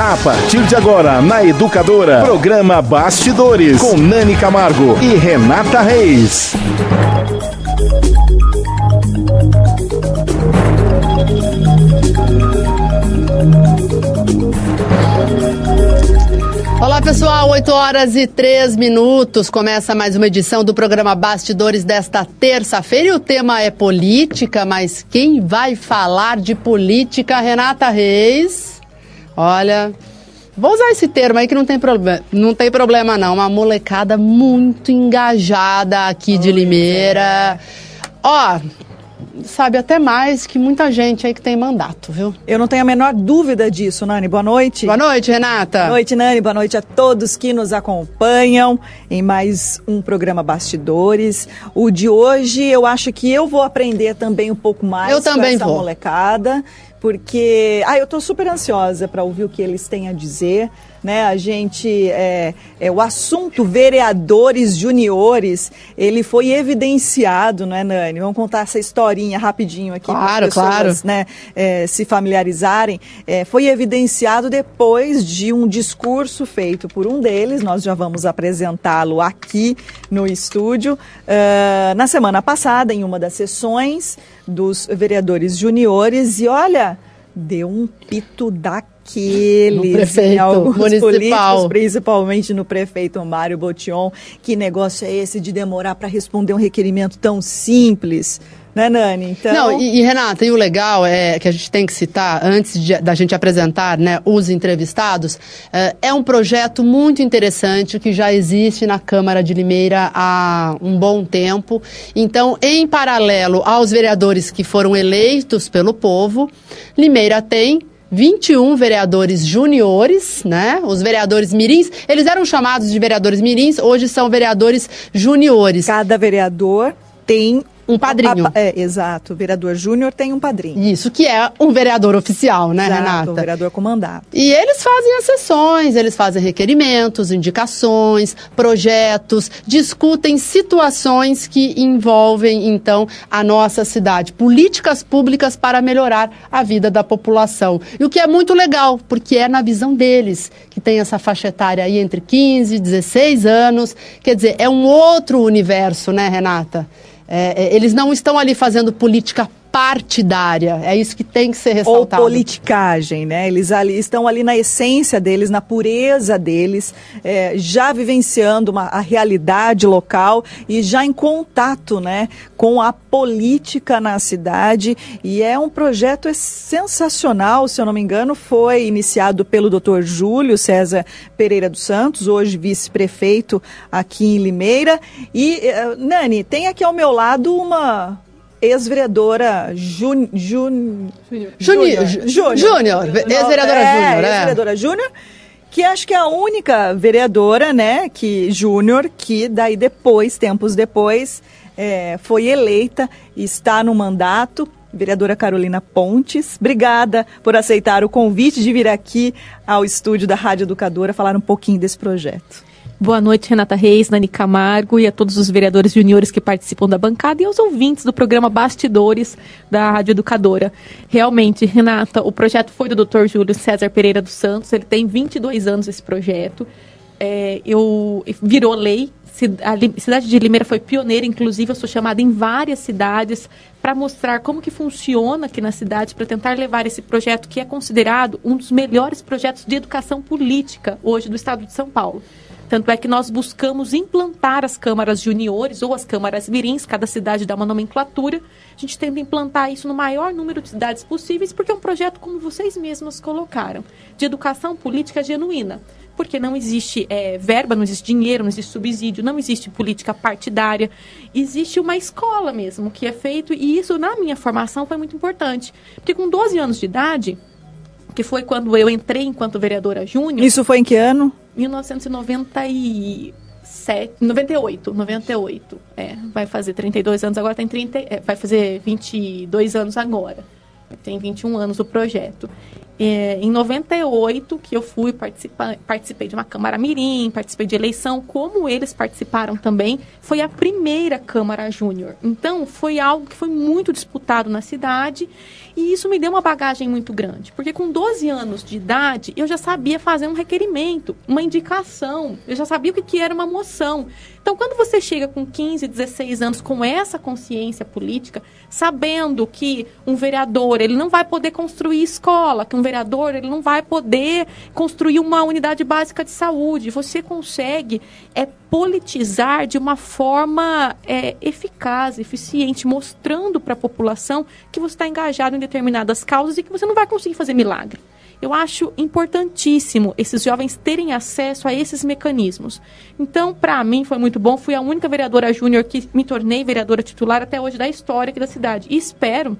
A partir de agora, na Educadora, programa Bastidores, com Nani Camargo e Renata Reis. Olá pessoal, 8 horas e 3 minutos. Começa mais uma edição do programa Bastidores desta terça-feira. E o tema é política, mas quem vai falar de política? Renata Reis. Olha, vou usar esse termo aí que não tem problema, não tem problema não. Uma molecada muito engajada aqui de Limeira. Ó, sabe até mais que muita gente aí que tem mandato, viu? Eu não tenho a menor dúvida disso, Nani. Boa noite. Boa noite, Renata. Boa noite, Nani. Boa noite a todos que nos acompanham em mais um programa Bastidores. O de hoje, eu acho que eu vou aprender também um pouco mais eu também essa vou. molecada, porque ah, eu estou super ansiosa para ouvir o que eles têm a dizer. Né, a gente, é, é, o assunto vereadores juniores, ele foi evidenciado, não é, Nani? Vamos contar essa historinha rapidinho aqui Claro, para as pessoas claro. né, é, se familiarizarem. É, foi evidenciado depois de um discurso feito por um deles, nós já vamos apresentá-lo aqui no estúdio, ah, na semana passada, em uma das sessões dos vereadores juniores, e olha, deu um pito daqueles No prefeito em alguns municipal. políticos, principalmente no prefeito Mário Botion. Que negócio é esse de demorar para responder um requerimento tão simples? Né, Nani? Então, Não, e, e, Renata, e o legal é que a gente tem que citar, antes de, da gente apresentar né, os entrevistados, é, é um projeto muito interessante que já existe na Câmara de Limeira há um bom tempo. Então, em paralelo aos vereadores que foram eleitos pelo povo, Limeira tem 21 vereadores juniores, né? Os vereadores mirins, eles eram chamados de vereadores mirins, hoje são vereadores juniores. cada vereador tem Um padrinho. A- é, exato. O vereador júnior tem um padrinho. Isso, que é um vereador oficial, né, Exato, Renata? O vereador com mandato. E eles fazem as sessões, eles fazem requerimentos, indicações, projetos, discutem situações que envolvem, então, a nossa cidade. Políticas públicas para melhorar a vida da população. E o que é muito legal, porque é na visão deles, que tem essa faixa etária aí entre 15 e 16 anos. Quer dizer, é um outro universo, né, Renata? É, é, eles não estão ali fazendo política partidária. É isso que tem que ser Ou ressaltado. politicagem, né? Eles ali, estão ali na essência deles, na pureza deles, é, já vivenciando uma, a realidade local e já em contato, né, com a política na cidade. E é um projeto é sensacional, se eu não me engano, foi iniciado pelo Dr. Júlio César Pereira dos Santos, hoje vice-prefeito aqui em Limeira. E, eh, Nani, tem aqui ao meu lado uma ex-vereadora Jun, Jun, Júnior, Júnior, Júnior, ex-vereadora é, Júnior, é. ex-vereadora Júnior, que acho que é a única vereadora, né, que Júnior, que daí depois, tempos depois, é, foi eleita, está no mandato. Vereadora Carolina Pontes, obrigada por aceitar o convite de vir aqui ao estúdio da Rádio Educadora falar um pouquinho desse projeto. Boa noite, Renata Reis, Nani Camargo e a todos os vereadores juniores que participam da bancada e aos ouvintes do programa Bastidores da Rádio Educadora. Realmente, Renata, o projeto foi do Dr. Júlio César Pereira dos Santos, ele tem 22 anos esse projeto. É, eu virou lei. A cidade de Limeira foi pioneira, inclusive eu sou chamada em várias cidades para mostrar como que funciona aqui na cidade, para tentar levar esse projeto que é considerado um dos melhores projetos de educação política hoje do estado de São Paulo. Tanto é que nós buscamos implantar as câmaras juniores ou as câmaras mirins, cada cidade dá uma nomenclatura. A gente tenta implantar isso no maior número de cidades possíveis, porque é um projeto, como vocês mesmos colocaram, de educação política genuína. Porque não existe eh, verba, não existe dinheiro, não existe subsídio, não existe política partidária. Existe uma escola mesmo que é feito, e isso na minha formação foi muito importante. Porque com 12 anos de idade, que foi quando eu entrei enquanto vereadora júnior. Isso foi em que ano? 1997, 98, 98. É, vai fazer 32 anos agora, tem 30, é, vai fazer 22 anos agora. Tem 21 anos o projeto. é, em 98, que eu fui participar, participei de uma Câmara Mirim, participei de eleição, como eles participaram também, foi a primeira Câmara Júnior. Então, foi algo que foi muito disputado na cidade e isso me deu uma bagagem muito grande, porque com 12 anos de idade eu já sabia fazer um requerimento, uma indicação, eu já sabia o que, que era uma moção. Então, quando você chega com 15, 16 anos com essa consciência política, sabendo que um vereador ele não vai poder construir escola, que um vereador ele não vai poder construir uma unidade básica de saúde, você consegue é politizar de uma forma é, eficaz, eficiente, mostrando para a população que você está engajado em determinadas causas e que você não vai conseguir fazer milagre. Eu acho importantíssimo esses jovens terem acesso a esses mecanismos. Então, para mim, foi muito bom. Fui a única vereadora júnior que me tornei vereadora titular até hoje da história aqui da cidade. E espero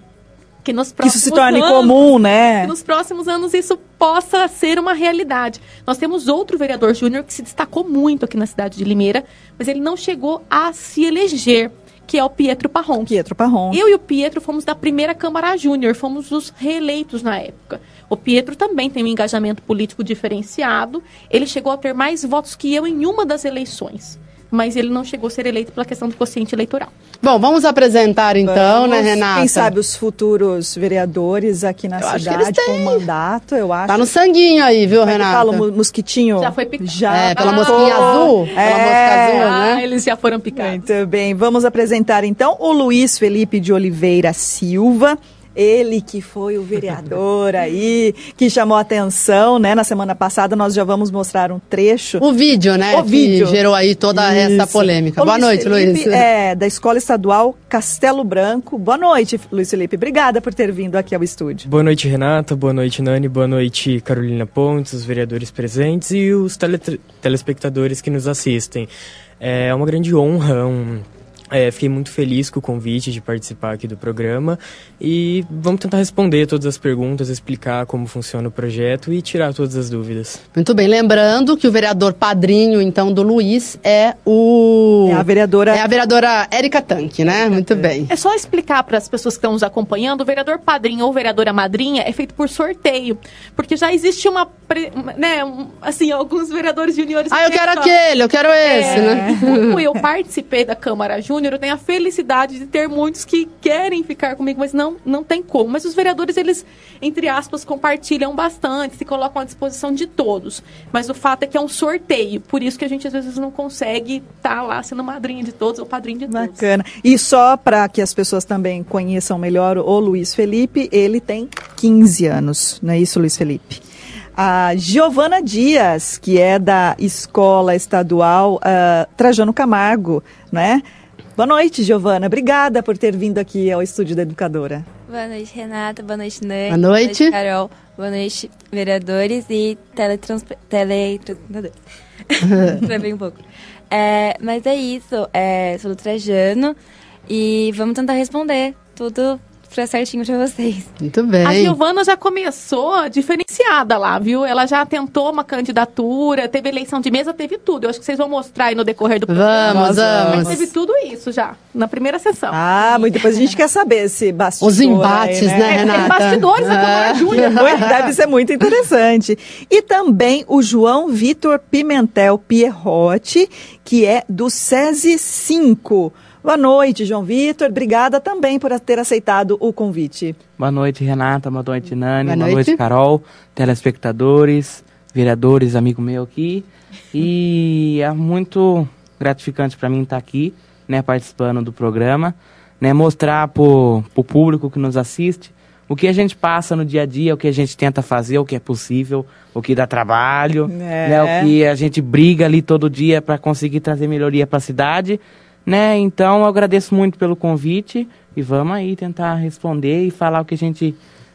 que nos próximos que isso se torne anos, comum, né? nos próximos anos isso possa ser uma realidade. Nós temos outro vereador júnior que se destacou muito aqui na cidade de Limeira, mas ele não chegou a se eleger que é o Pietro Parron. Pietro Parron. Eu e o Pietro fomos da primeira Câmara Júnior, fomos os reeleitos na época. O Pietro também tem um engajamento político diferenciado. Ele chegou a ter mais votos que eu em uma das eleições mas ele não chegou a ser eleito pela questão do quociente eleitoral. Bom, vamos apresentar então, Vamos, né, Renata? Quem sabe os futuros vereadores aqui na Eu acho que cidade eles têm. com mandato, eu acho. Tá no sanguinho aí, viu, Como é Renata? fala, o mosquitinho? Já foi picado. Já É, pela Ah, mosquinha azul? Pela É. mosca azul, Ah, né? eles já foram picados. Muito bem, vamos apresentar então o Luiz Felipe de Oliveira Silva. Ele que foi o vereador aí, que chamou a atenção, né? Na semana passada nós já vamos mostrar um trecho. O vídeo, né? O que vídeo. gerou aí toda essa Isso. polêmica. O Boa noite, Felipe Luiz. É, da Escola Estadual Castelo Branco. Boa noite, Luiz Felipe. Obrigada por ter vindo aqui ao estúdio. Boa noite, Renata. Boa noite, Nani. Boa noite, Carolina Pontes, os vereadores presentes e os tele telespectadores que nos assistem. É uma grande honra, um, é, fiquei muito feliz com o convite de participar aqui do programa e vamos tentar responder todas as perguntas, explicar como funciona o projeto e tirar todas as dúvidas. Muito bem, lembrando que o vereador padrinho, então, do Luiz é o... É a vereadora. É a vereadora Érica Tanque, né? Muito bem. É só explicar para as pessoas que estão nos acompanhando, o vereador padrinho ou vereadora madrinha é feito por sorteio, porque já existe uma, pre- né, assim, alguns vereadores juniores... Ah, eu que quero só- aquele, eu quero esse, É, né? Como eu participei da Câmara Júnior, eu tenho a felicidade de ter muitos que querem ficar comigo, mas não, não tem como. Mas os vereadores, eles, entre aspas, compartilham bastante, se colocam à disposição de todos. Mas o fato é que é um sorteio, por isso que a gente às vezes não consegue estar lá sendo madrinha de todos ou padrinho de todos. Bacana. E só para que as pessoas também conheçam melhor o Luiz Felipe, ele tem 15 anos, não é isso, Luiz Felipe? A Giovana Dias, que é da Escola Estadual ah, Trajano Camargo, né? Boa noite, Giovana. Obrigada por ter vindo aqui ao estúdio da Educadora. Boa noite, Renata. Boa noite, Nani. Boa noite. Carol. Boa noite, vereadores e teletrans... teletransportadores. Travei um pouco. É, mas é isso. É, sou do Trajano e vamos tentar responder tudo pra certinho pra vocês. Muito A bem. Giovana já começou diferenciada lá, viu? Ela já tentou uma candidatura, teve eleição de mesa, teve tudo. Eu acho que vocês vão mostrar aí no decorrer do programa. Vamos, Mas vamos. teve tudo isso já, na primeira sessão. Ah, muito depois a gente quer saber esse bastidor Os embates, aí, né, É, Renata? bastidores da Câmara. Júnior. Muito- Deve ser muito interessante. E também o João Vitor Pimentel Pierrotti, que é do SESI 5. Boa noite, João Vitor. Obrigada também por ter aceitado o convite. Boa noite, Renata. Boa noite, Nani. Boa Boa, noite. noite. Carol. Telespectadores, vereadores, amigo meu aqui. E é muito gratificante para mim estar aqui, né, participando do programa, né, mostrar pro, pro público que nos assiste o que a gente passa no dia a dia, o que a gente tenta fazer, o que é possível, o que dá trabalho, É. né, o que a gente briga ali todo dia para conseguir trazer melhoria para a cidade, né? Então eu agradeço muito pelo convite e vamos aí tentar responder e falar o que a gente,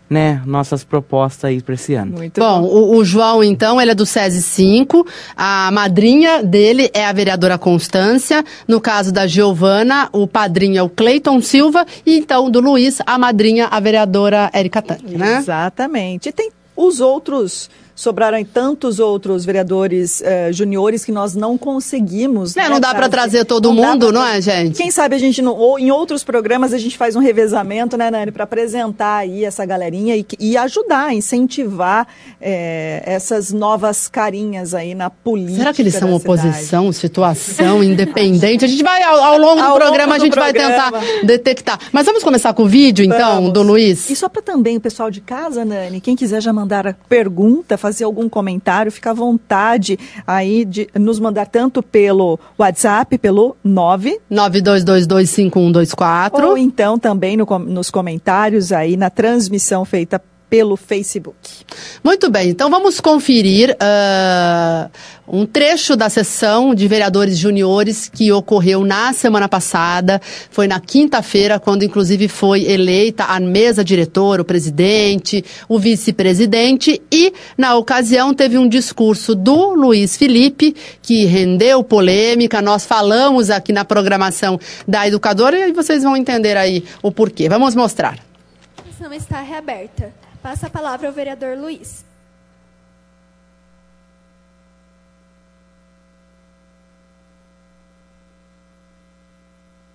né, nossas propostas aí para esse ano. Muito Bom, o, o João, então, ele é do SESI 5. A madrinha dele é a vereadora Constância. No caso da Giovana, o padrinho é o Cleiton Silva. E então, do Luiz, a madrinha, a vereadora Érica Tanque, né? Exatamente. E tem os outros sobraram tantos outros vereadores uh, juniores que nós não conseguimos. É, né, não dá para trazer todo não mundo, não é, gente? Quem sabe a gente, não, ou em outros programas, a gente faz um revezamento, né, Nani, para apresentar aí essa galerinha e, e ajudar, incentivar é, essas novas carinhas aí na política. Será que eles são oposição, situação, independente? A gente vai, ao, ao longo do ao programa, longo do a gente programa. vai tentar detectar. Mas vamos começar com o vídeo, então, vamos. do Luiz? E só para também o pessoal de casa, Nani, quem quiser já mandar a pergunta, fazer algum comentário, fica à vontade aí de nos mandar tanto pelo WhatsApp, pelo 9 92225124 ou então também no, nos comentários aí na transmissão feita pelo Facebook. Muito bem, então vamos conferir uh, um trecho da sessão de vereadores juniores que ocorreu na semana passada. Foi na quinta-feira, quando inclusive foi eleita a mesa diretora, o presidente, o vice-presidente e, na ocasião, teve um discurso do Luiz Felipe que rendeu polêmica. Nós falamos aqui na programação da educadora e vocês vão entender aí o porquê. Vamos mostrar. A está reaberta. Passa a palavra ao vereador Luiz.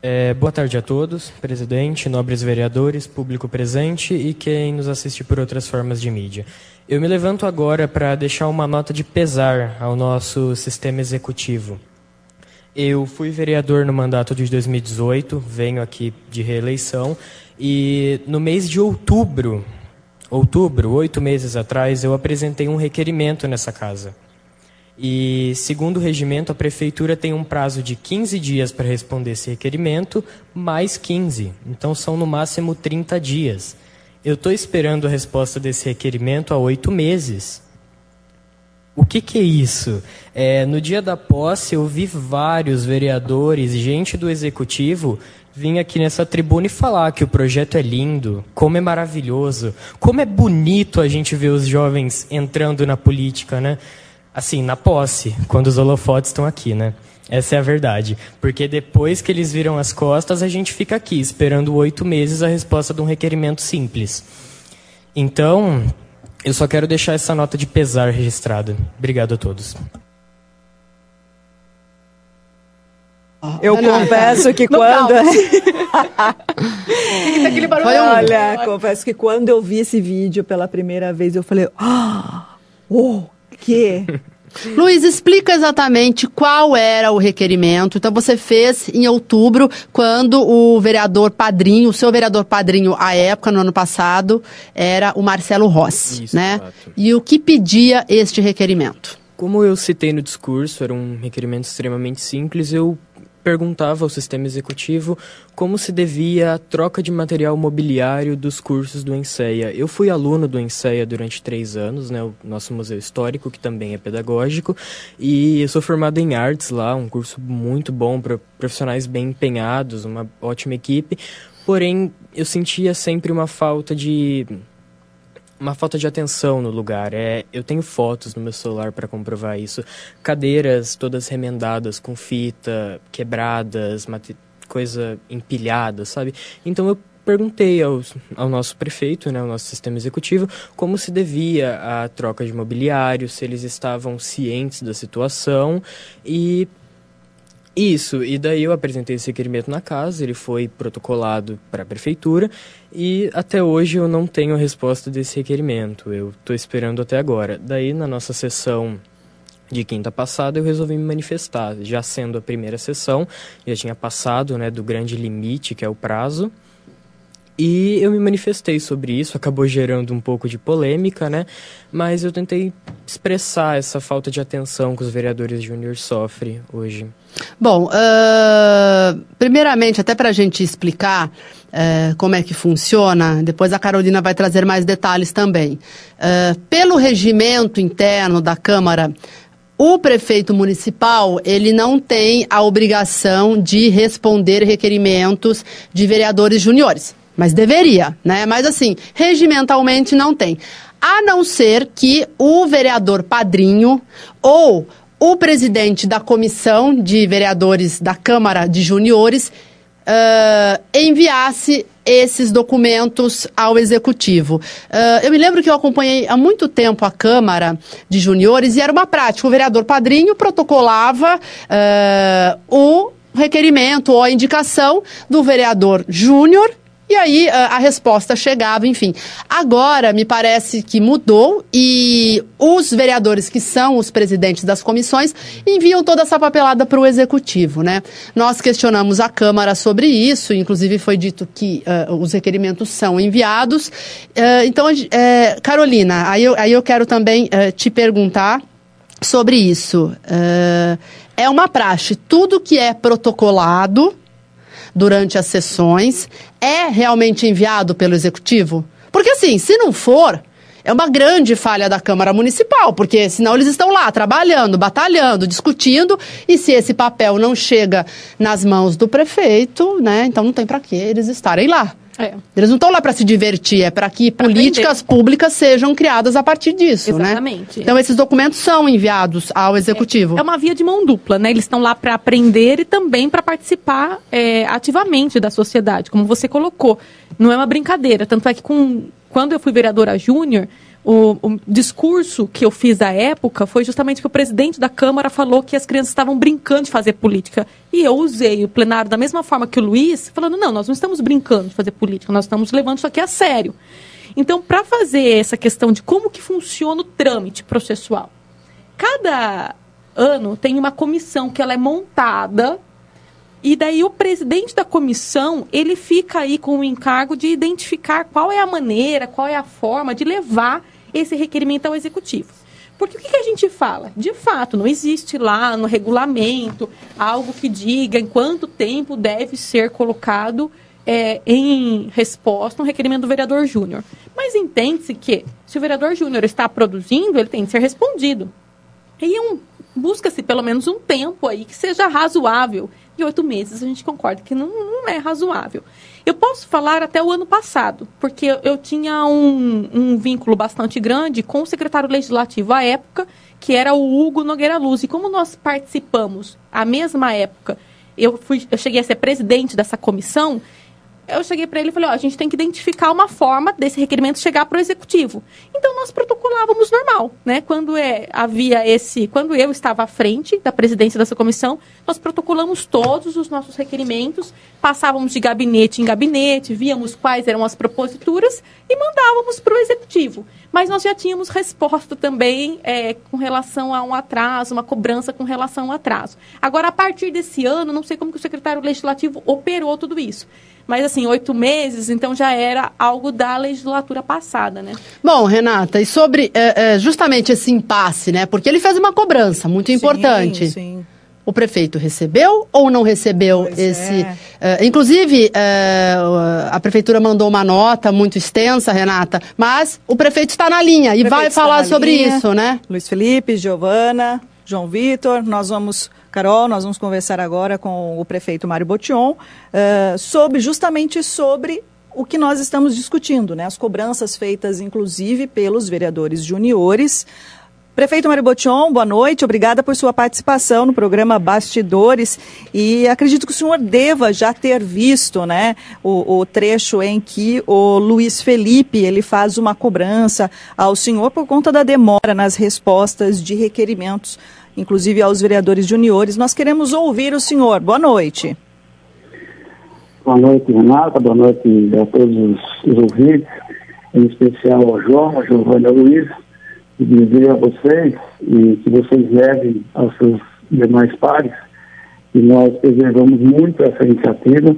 É, boa tarde a todos, presidente, nobres vereadores, público presente e quem nos assiste por outras formas de mídia. Eu me levanto agora para deixar uma nota de pesar ao nosso sistema executivo. Eu fui vereador no mandato de 2018, venho aqui de reeleição, e no mês de outubro outubro, oito meses atrás, eu apresentei um requerimento nessa casa. E, segundo o regimento, a prefeitura tem um prazo de 15 dias para responder esse requerimento, mais 15. Então, são no máximo 30 dias. Eu estou esperando a resposta desse requerimento há oito meses. O que, que é isso? É, no dia da posse, eu vi vários vereadores, gente do executivo, vir aqui nessa tribuna e falar que o projeto é lindo, como é maravilhoso, como é bonito a gente ver os jovens entrando na política, né? Assim, na posse, quando os holofotes estão aqui, né? Essa é a verdade. Porque depois que eles viram as costas, a gente fica aqui, esperando oito meses a resposta de um requerimento simples. Então, eu só quero deixar essa nota de pesar registrada. Obrigado a todos. Eu confesso que quando. Olha, confesso que quando eu vi esse vídeo pela primeira vez, eu falei: Ah, o quê? Luiz, explica exatamente qual era o requerimento. Então, você fez em outubro, quando o vereador padrinho, o seu vereador padrinho à época, no ano passado, era o Marcelo Rossi, Isso, né? Exato. E o que pedia este requerimento? Como eu citei no discurso, era um requerimento extremamente simples, eu perguntava ao sistema executivo como se devia a troca de material mobiliário dos cursos do Enseia. Eu fui aluno do Enseia durante três anos, né, o nosso museu histórico, que também é pedagógico, e eu sou formado em artes lá, um curso muito bom para profissionais bem empenhados, uma ótima equipe, porém eu sentia sempre uma falta de uma falta de atenção no lugar. É, eu tenho fotos no meu celular para comprovar isso. Cadeiras todas remendadas com fita, quebradas, coisa empilhada, sabe? Então eu perguntei ao, ao nosso prefeito, né, ao nosso sistema executivo, como se devia a troca de mobiliário, se eles estavam cientes da situação e isso, e daí eu apresentei esse requerimento na casa, ele foi protocolado para a prefeitura e até hoje eu não tenho resposta desse requerimento, eu estou esperando até agora. Daí na nossa sessão de quinta passada eu resolvi me manifestar, já sendo a primeira sessão, já tinha passado né, do grande limite que é o prazo, e eu me manifestei sobre isso, acabou gerando um pouco de polêmica, né? Mas eu tentei expressar essa falta de atenção que os vereadores júnior sofrem hoje. Bom, uh, primeiramente, até para a gente explicar uh, como é que funciona, depois a Carolina vai trazer mais detalhes também. Uh, pelo regimento interno da Câmara, o prefeito municipal, ele não tem a obrigação de responder requerimentos de vereadores juniores. Mas deveria, né? Mas assim, regimentalmente não tem. A não ser que o vereador padrinho ou o presidente da comissão de vereadores da Câmara de Juniores uh, enviasse esses documentos ao executivo. Uh, eu me lembro que eu acompanhei há muito tempo a Câmara de Juniores e era uma prática. O vereador padrinho protocolava uh, o requerimento ou a indicação do vereador júnior e aí a, a, resposta chegava, enfim. Agora, me parece que mudou e os vereadores que são os presidentes das comissões enviam toda essa papelada para o executivo, né? Nós questionamos a Câmara sobre isso, inclusive foi dito que uh, os requerimentos são enviados. Uh, então, uh, Carolina, aí eu, aí eu quero também eh, te perguntar sobre isso. é uma praxe, tudo que é protocolado durante as sessões é realmente enviado pelo executivo? Porque assim, se não for, é uma grande falha da Câmara Municipal, porque senão eles estão lá trabalhando, batalhando, discutindo, e se esse papel não chega nas mãos do prefeito, né, então não tem para que eles estarem lá. É. Eles não estão lá para se divertir, é para que pra políticas aprender. públicas sejam criadas a partir disso, né? Exatamente. né? Então esses documentos são enviados ao executivo. É, é uma via de mão dupla, né? Eles estão lá para aprender e também para participar é, ativamente da sociedade, como você colocou. Não é uma brincadeira, tanto é que com, quando eu fui vereadora júnior, o, o, discurso que eu fiz à época foi justamente que o presidente da Câmara falou que as crianças estavam brincando de fazer política. E eu usei o plenário da mesma forma que o Luiz, falando: não, nós não estamos brincando de fazer política, nós estamos levando isso aqui a sério. Então, para fazer essa questão de como que funciona o trâmite processual, cada ano tem uma comissão que ela é montada e daí o presidente da comissão, ele fica aí com o encargo de identificar qual é a maneira, qual é a forma de levar esse requerimento ao executivo. Porque o que, que, a gente fala? De fato, não existe lá no regulamento algo que diga em quanto tempo deve ser colocado é, em resposta um requerimento do vereador júnior. Mas entende-se que, se o vereador júnior está produzindo, ele tem de ser respondido. E um, busca-se pelo menos um tempo aí que seja razoável de oito meses, a gente concorda que não, não, é razoável. Eu posso falar até o ano passado, porque eu, eu tinha um, um, vínculo bastante grande com o secretário legislativo à época, que era o Hugo Nogueira Luz. E como nós participamos à mesma época, eu, fui, eu cheguei a ser presidente dessa comissão, eu cheguei para ele e falei, ó, a gente tem que identificar uma forma desse requerimento chegar para o executivo. Então nós protocolávamos normal, né? Quando é, havia esse, quando eu estava à frente da presidência dessa comissão, nós protocolamos todos os nossos requerimentos, passávamos de gabinete em gabinete, víamos quais eram as proposituras e mandávamos para o executivo. Mas nós já tínhamos resposta também é, com relação a um atraso, uma cobrança com relação ao atraso. Agora, a partir desse ano, não sei como que o secretário legislativo operou tudo isso. Mas, assim, oito meses, então já era algo da legislatura passada, né? Bom, Renata, e sobre é, é, justamente esse impasse, né? Porque ele fez uma cobrança muito importante. Sim, sim. O prefeito recebeu ou não recebeu pois esse. É. Uh, inclusive, uh, a prefeitura mandou uma nota muito extensa, Renata, mas o prefeito está na linha e vai falar sobre linha. isso, né? Luiz Felipe, Giovana, João Vitor, nós vamos Carol, nós vamos conversar agora com o prefeito Mário Botion uh, sobre justamente sobre o que nós estamos discutindo, né? As cobranças feitas, inclusive, pelos vereadores juniores. Prefeito Mário Botion, boa noite, obrigada por sua participação no programa Bastidores e acredito que o senhor deva já ter visto, né, o, o, trecho em que o Luiz Felipe, ele faz uma cobrança ao senhor por conta da demora nas respostas de requerimentos inclusive aos vereadores juniores. Nós queremos ouvir o senhor. Boa noite. Boa noite, Renata. Boa noite a todos os, ouvintes, em especial ao João, a Giovanna Luiz, e dizer a vocês e que vocês levem aos seus demais pares que nós preservamos muito essa iniciativa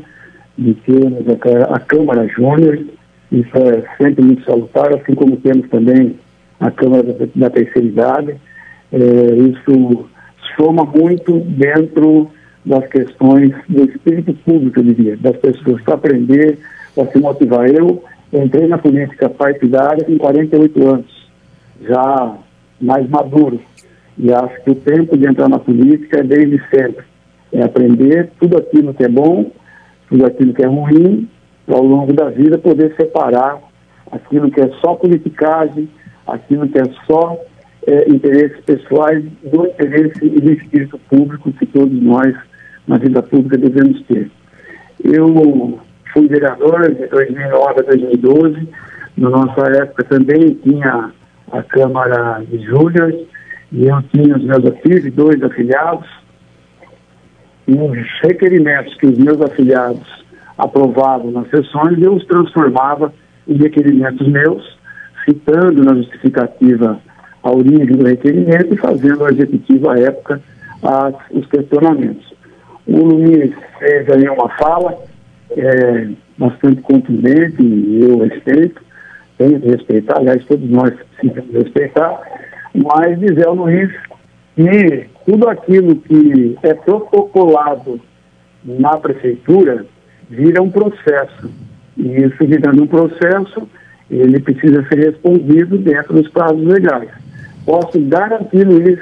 de termos a, a Câmara Júnior, isso é sempre muito salutar, assim como temos também a Câmara da, da Terceira Idade, é, isso soma muito dentro das questões do espírito público, eu diria, das pessoas para aprender, para se motivar. Eu entrei na política partidária com 48 anos, já mais maduro, e acho que o tempo de entrar na política é desde sempre. É aprender tudo aquilo que é bom, tudo aquilo que é ruim, para ao longo da vida poder separar aquilo que é só politicagem, aquilo que é só é, interesses pessoais do interesse e do espírito público que todos nós, na vida pública, devemos ter. Eu fui vereador de 2009 a 2012. Na nossa época também tinha a Câmara de Júnior e eu tinha os meus afiliados, dois afiliados, e os requerimentos que os meus afiliados aprovavam nas sessões, eu os transformava em requerimentos meus, citando na justificativa a origem do requerimento e fazendo ao executivo à época as, os questionamentos. O Luiz fez aí uma fala é, bastante contundente e eu respeito, tenho que respeitar, aliás, todos nós precisamos respeitar, mas dizer ao Luiz que tudo aquilo que é protocolado na prefeitura vira um processo. E isso virando um processo, ele precisa ser respondido dentro dos prazos legais. Posso garantir, Luiz,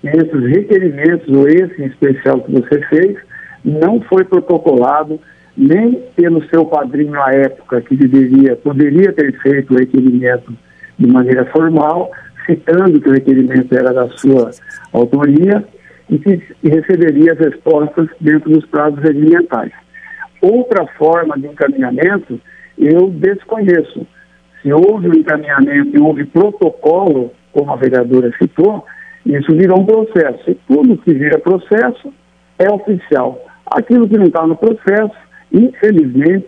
que esses requerimentos, ou esse em especial que você fez, não foi protocolado nem pelo seu padrinho à época, que deveria, poderia ter feito o requerimento de maneira formal, citando que o requerimento era da sua autoria e que receberia as respostas dentro dos prazos regimentais. Outra forma de encaminhamento, eu desconheço. Se houve um encaminhamento e houve protocolo, como a vereadora citou, isso virou um processo. E tudo que vira processo é oficial. Aquilo que não está no processo, infelizmente,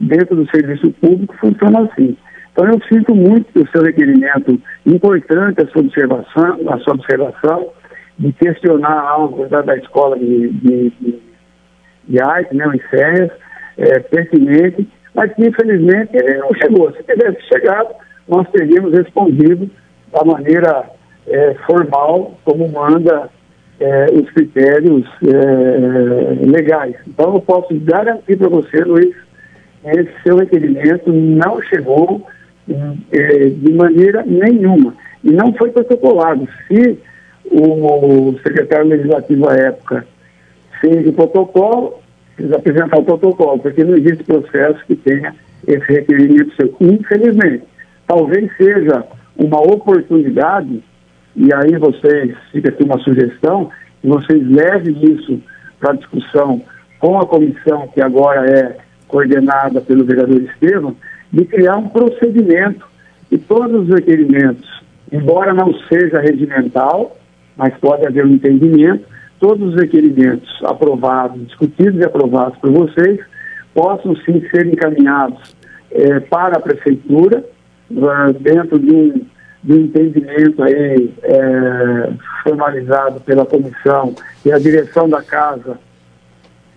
dentro do serviço público, funciona assim. Então eu sinto muito o seu requerimento importante, a sua observação, a sua observação de questionar algo da, da escola de, de, de, de arte, né, o é pertinente, mas que infelizmente ele não chegou. Se tivesse chegado, nós teríamos respondido da maneira é, formal, como manda é, os critérios é, legais. Então, eu posso garantir para você, Luiz, esse seu requerimento não chegou é, de maneira nenhuma. E não foi protocolado. Se o secretário legislativo à época fez o protocolo, precisa apresentar o protocolo, porque não existe processo que tenha esse requerimento seu. Infelizmente, talvez seja uma oportunidade, e aí vocês, fica aqui uma sugestão, que vocês levem isso para discussão com a comissão que agora é coordenada pelo vereador Estevam, de criar um procedimento. E todos os requerimentos, embora não seja regimental, mas pode haver um entendimento, todos os requerimentos aprovados, discutidos e aprovados por vocês, possam sim ser encaminhados eh, para a prefeitura, dentro de um, de um entendimento aí eh, formalizado pela comissão e a direção da casa,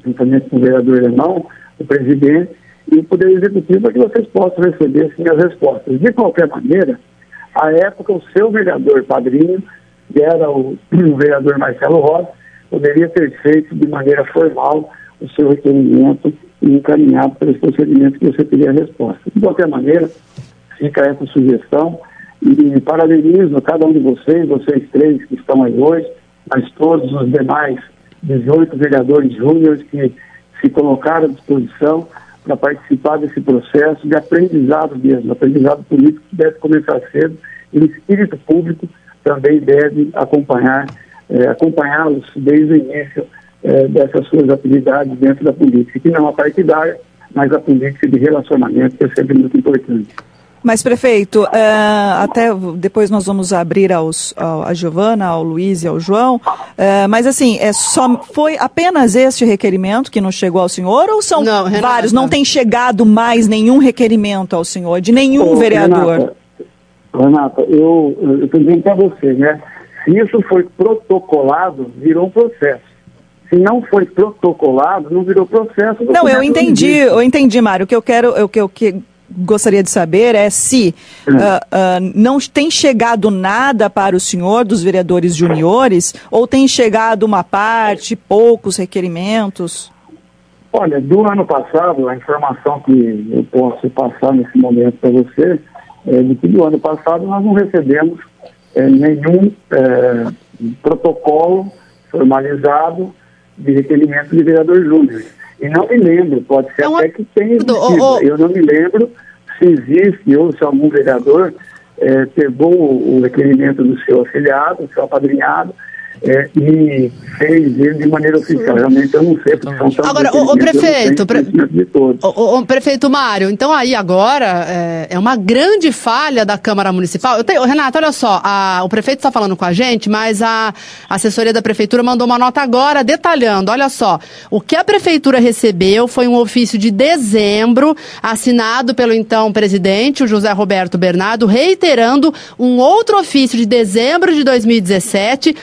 juntamente com o vereador Alemão, o presidente, e o Poder Executivo para que vocês possam receber sim as respostas. De qualquer maneira, à época, o seu vereador padrinho, que era o, o vereador Marcelo Rosa, poderia ter feito de maneira formal o seu requerimento e encaminhado pelos procedimentos que você teria a resposta. De qualquer maneira, fica essa sugestão e parabenizo cada um de vocês, vocês três que estão aí hoje, mas todos os demais 18 vereadores júniores que se colocaram à disposição para participar desse processo de aprendizado mesmo, aprendizado político que deve começar cedo e o espírito público também deve acompanhar, eh, acompanhá-los desde o início eh, dessas suas atividades dentro da política, que não a partidária, mas a política de relacionamento, que é sempre muito importante. Mas, prefeito, uh, até depois nós vamos abrir aos, ao, a Giovana, ao Luiz e ao João, uh, mas assim, é só, foi apenas este requerimento que não chegou ao senhor ou são não, vários? Não tem chegado mais nenhum requerimento ao senhor, de nenhum Ô, vereador? Renata, Renata eu, eu estou dizendo para você, né? Se isso foi protocolado, virou um processo. Se não foi protocolado, não virou processo. Não, eu entendi, eu entendi, Mário. O que eu quero, o que eu que gostaria de saber é se uh, uh, não tem chegado nada para o senhor dos vereadores juniores ou tem chegado uma parte, poucos requerimentos? Olha, do ano passado, a informação que eu posso passar nesse momento para você é de que do ano passado nós não recebemos é, nenhum é, protocolo formalizado de requerimento de vereador júnior. E não me lembro, pode ser até que tenha existido. Oh, oh. Eu não me lembro se existe ou se algum vereador é, pegou o requerimento do seu afiliado, do seu apadrinhado, é, e fez ele de maneira oficial. Realmente eu não sei, porque são tantos Agora, o, o prefeito, pre- o, o- prefeito Mário, então aí agora é, é uma grande falha da Câmara Municipal. Eu tenho, Renato, olha só, a- o prefeito está falando com a gente, mas a assessoria da prefeitura mandou uma nota agora detalhando. Olha só, o que a prefeitura recebeu foi um ofício de dezembro, assinado pelo então presidente, o José Roberto Bernardo, reiterando um outro ofício de dezembro de 2017,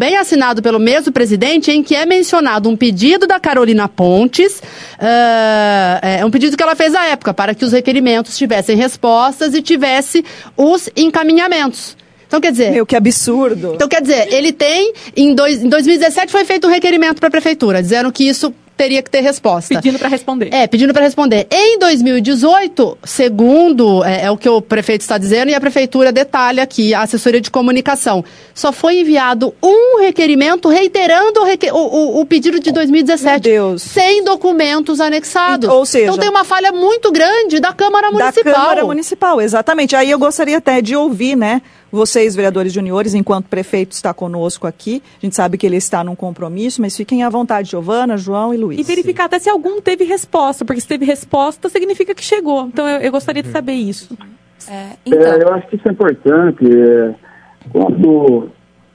também assinado pelo mesmo presidente, em que é mencionado um pedido da Carolina Pontes, ah, é um pedido que ela fez à época, para que os requerimentos tivessem respostas e tivesse os encaminhamentos. Então, quer dizer, Meu, que absurdo. então, quer dizer, ele tem. Em, dois, em 2017 foi feito um requerimento para a prefeitura, dizendo que isso teria que ter resposta. Pedindo para responder. É, pedindo para responder. Em 2018, segundo é, é o que o prefeito está dizendo, e a prefeitura detalha aqui, a assessoria de comunicação, só foi enviado um requerimento reiterando o, reque- o- o- o pedido de 2017. Meu Deus. Sem documentos anexados. Ou seja- então tem uma falha muito grande da Câmara Municipal. Da Câmara Municipal, exatamente. Aí eu gostaria até de ouvir, né? Vocês, vereadores juniores, enquanto o prefeito está conosco aqui, a gente sabe que ele está num compromisso, mas fiquem à vontade, Giovana, João e Luiz. E verificar até se algum teve resposta, porque se teve resposta, significa que chegou. Então eu, eu gostaria de saber isso. É, então, É, eu acho que isso é importante. é, quando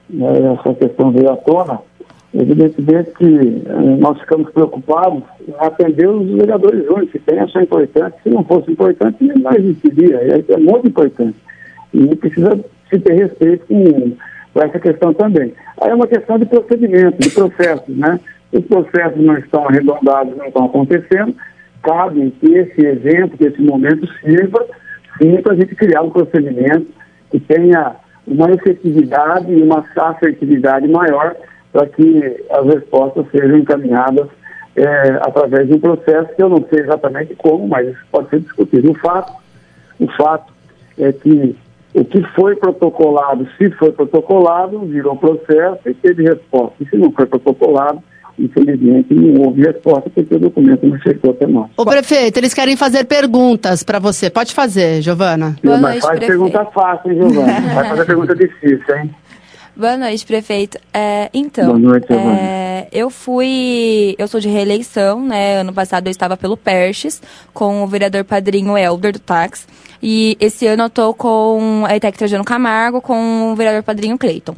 né, essa questão veio à tona, evidentemente que é, nós ficamos preocupados em atender os vereadores júniores, que tem essa importante. Se não fosse importante, não existiria. É muito importante. E precisa se ter respeito com, com essa questão também. Aí é uma questão de procedimento, de processos, né? Os processos não estão arredondados, não estão acontecendo. Cabe que esse evento, que esse momento sirva, sim, para a gente criar um procedimento que tenha uma efetividade e uma assertividade maior para que as respostas sejam encaminhadas eh, através de um processo que eu não sei exatamente como, mas pode ser discutido. O fato, o fato é que o que foi protocolado, se foi protocolado, virou processo e teve resposta. E se não foi protocolado, infelizmente não houve resposta porque o documento não chegou até nós. Ô, prefeito, eles querem fazer perguntas para você. Pode fazer, Giovana. Boa Mas noite, faz prefeito. pergunta fácil, hein, Giovana? Vai fazer pergunta difícil, hein? Boa noite, prefeito. É, então, Boa noite, é, eu fui, eu sou de reeleição, né? Ano passado eu estava pelo Perches com o vereador padrinho Elber do Tax. E esse ano eu tô com a ETEC Trajano Camargo com o vereador padrinho Cleiton.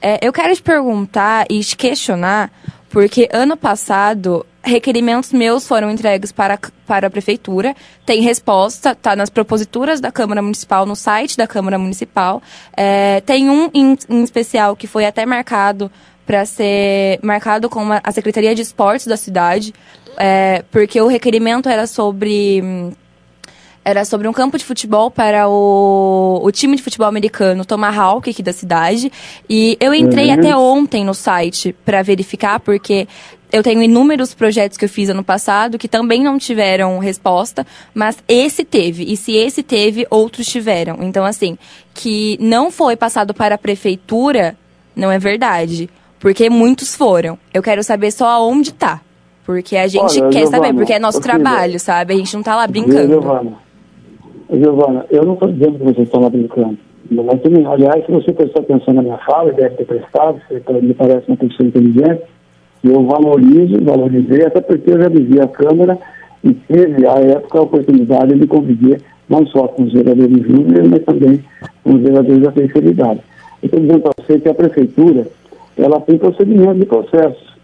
É, eu quero te perguntar e te questionar, porque ano passado requerimentos meus foram entregues para, para a prefeitura, tem resposta, tá nas proposituras da Câmara Municipal, no site da Câmara Municipal. É, tem um em, em especial que foi até marcado para ser marcado com a Secretaria de Esportes da cidade, é, porque o requerimento era sobre hum, era sobre um campo de futebol para o, o time de futebol americano Tomahawk aqui da cidade. E eu entrei Uhum. até ontem no site para verificar, porque eu tenho inúmeros projetos que eu fiz ano passado que também não tiveram resposta, mas esse teve. E se esse teve, outros tiveram. Então, assim, que não foi passado para a prefeitura, não é verdade. Porque muitos foram. Eu quero saber só aonde tá. Porque a gente Olha, quer saber, Giovana, porque é nosso filha, trabalho, sabe? A gente não tá lá brincando. Giovana? Giovana, eu não estou dizendo que vocês estão lá brincando. Também, aliás, se você prestou atenção na minha fala, deve ter prestado, você tá- me parece uma pessoa inteligente, e eu valorizo, valorizei, até porque eu já vivi a Câmara e tive, à época, a oportunidade de conviver não só com os vereadores júniores, mas também com os vereadores da terceira idade. Eu estou dizendo para você que a Prefeitura, ela tem procedimento de processos.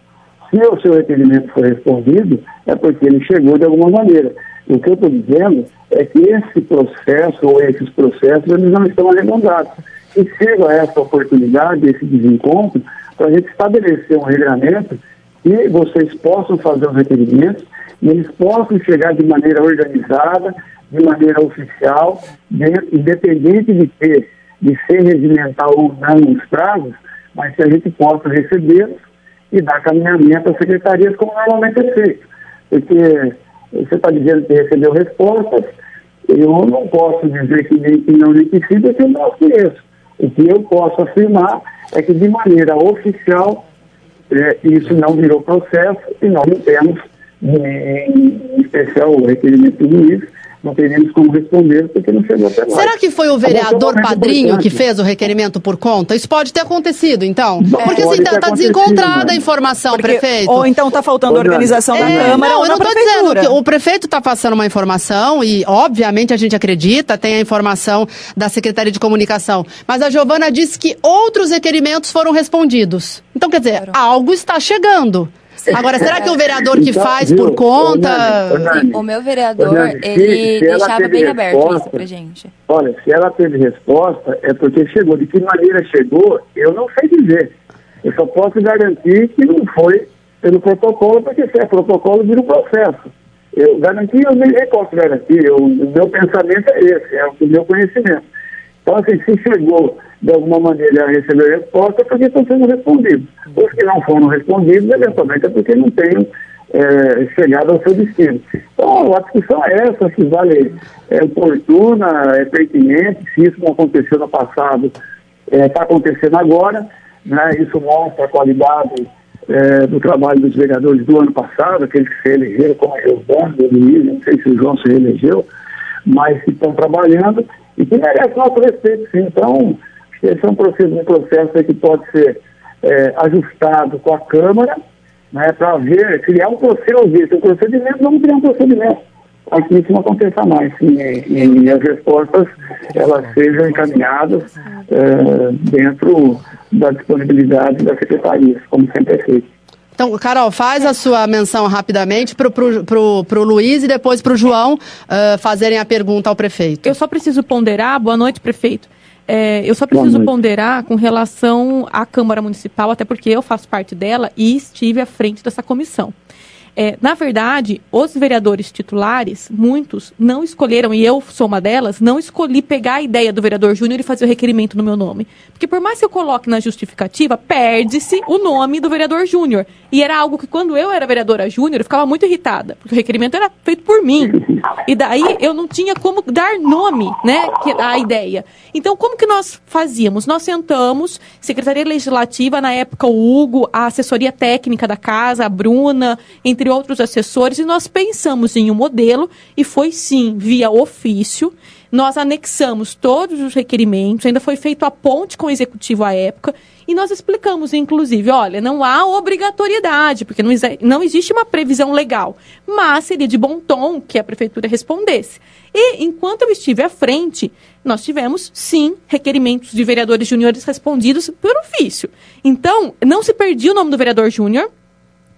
Se o seu requerimento foi respondido, é porque ele chegou de alguma maneira. O que eu estou dizendo é que esse processo ou esses processos eles não estão arredondados. E sirva essa oportunidade, esse desencontro, para a gente estabelecer um regramento que vocês possam fazer os requerimentos e eles possam chegar de maneira organizada, de maneira oficial, de- independente de ter, de ser regimental ou não os prazos, mas que a gente possa recebê-los e dar caminhamento às secretarias como normalmente é feito. Porque você está dizendo que recebeu respostas, eu não posso dizer que nem que não nem que sim, porque eu não conheço. O que eu posso afirmar é que de maneira oficial eh, isso não virou processo e não temos em especial o requerimento do Luiz, não teríamos como responder porque não chegou até nós. Será que foi o vereador Padrinho que fez o requerimento por conta? Isso pode ter acontecido, então? Porque assim, está desencontrada a informação, porque, prefeito. Ou então está faltando organização é, da Câmara não, ou eu não estou dizendo que o prefeito está passando uma informação e, obviamente, a gente acredita, tem a informação da Secretaria de Comunicação. Mas a Giovana disse que outros requerimentos foram respondidos. Então, quer dizer, algo está chegando. Agora, será que o vereador que então, faz viu, por conta. o meu vereador, ele se deixava bem aberto isso pra gente. Olha, se ela teve resposta, é porque chegou. De que maneira chegou, eu não sei dizer. Eu só posso garantir que não foi pelo protocolo, porque se é protocolo, vira um processo. Eu garanti, eu nem posso garantir. Eu, o meu pensamento é esse, é o meu conhecimento. Assim, se chegou de alguma maneira a receber resposta, porque estão sendo respondidos. Os que não foram respondidos, eventualmente, é porque não têm é, chegado ao seu destino. Então, a discussão é essa, se vale é oportuna, é pertinente, se isso não aconteceu no passado, está é, tá acontecendo agora, né? isso mostra a qualidade é, do trabalho dos vereadores do ano passado, aqueles que se elegeram, como o Bando, o Luiz, não sei se o João se reelegeu, mas que estão trabalhando, e que merece nosso respeito, sim. Então, esse é um processo, um processo que pode ser é, ajustado com a Câmara, né, para ver, criar um procedimento. Um procedimento, vamos criar um procedimento. Aqui isso não aconteça mais. E, e, as respostas elas sejam encaminhadas é, dentro da disponibilidade da Secretaria, como sempre é feito. Então, Carol, faz a sua menção rapidamente para o Luiz e depois para o João uh, fazerem a pergunta ao prefeito. Eu só preciso ponderar. Boa noite, prefeito. É, eu só preciso ponderar com relação à Câmara Municipal, até porque eu faço parte dela e estive à frente dessa comissão. É, na verdade, os vereadores titulares, muitos, não escolheram, e eu sou uma delas, não escolhi pegar a ideia do vereador Júnior e fazer o requerimento no meu nome. Por mais que eu coloque na justificativa, perde-se o nome do vereador Júnior. E era algo que quando eu era vereadora Júnior, eu ficava muito irritada, porque o requerimento era feito por mim. E daí eu não tinha como dar nome, né, à ideia. Então, como que nós fazíamos? Nós sentamos, Secretaria Legislativa, na época o Hugo, a assessoria técnica da casa, a Bruna, entre outros assessores, e nós pensamos em um modelo, e foi sim, via ofício. Nós anexamos todos os requerimentos, ainda foi feito a ponte com o executivo à época, e nós explicamos, inclusive, olha, não há obrigatoriedade, porque não, não existe uma previsão legal, mas seria de bom tom que a prefeitura respondesse. E, enquanto eu estive à frente, nós tivemos, sim, requerimentos de vereadores júniores respondidos por ofício. Então, não se perdia o nome do vereador júnior,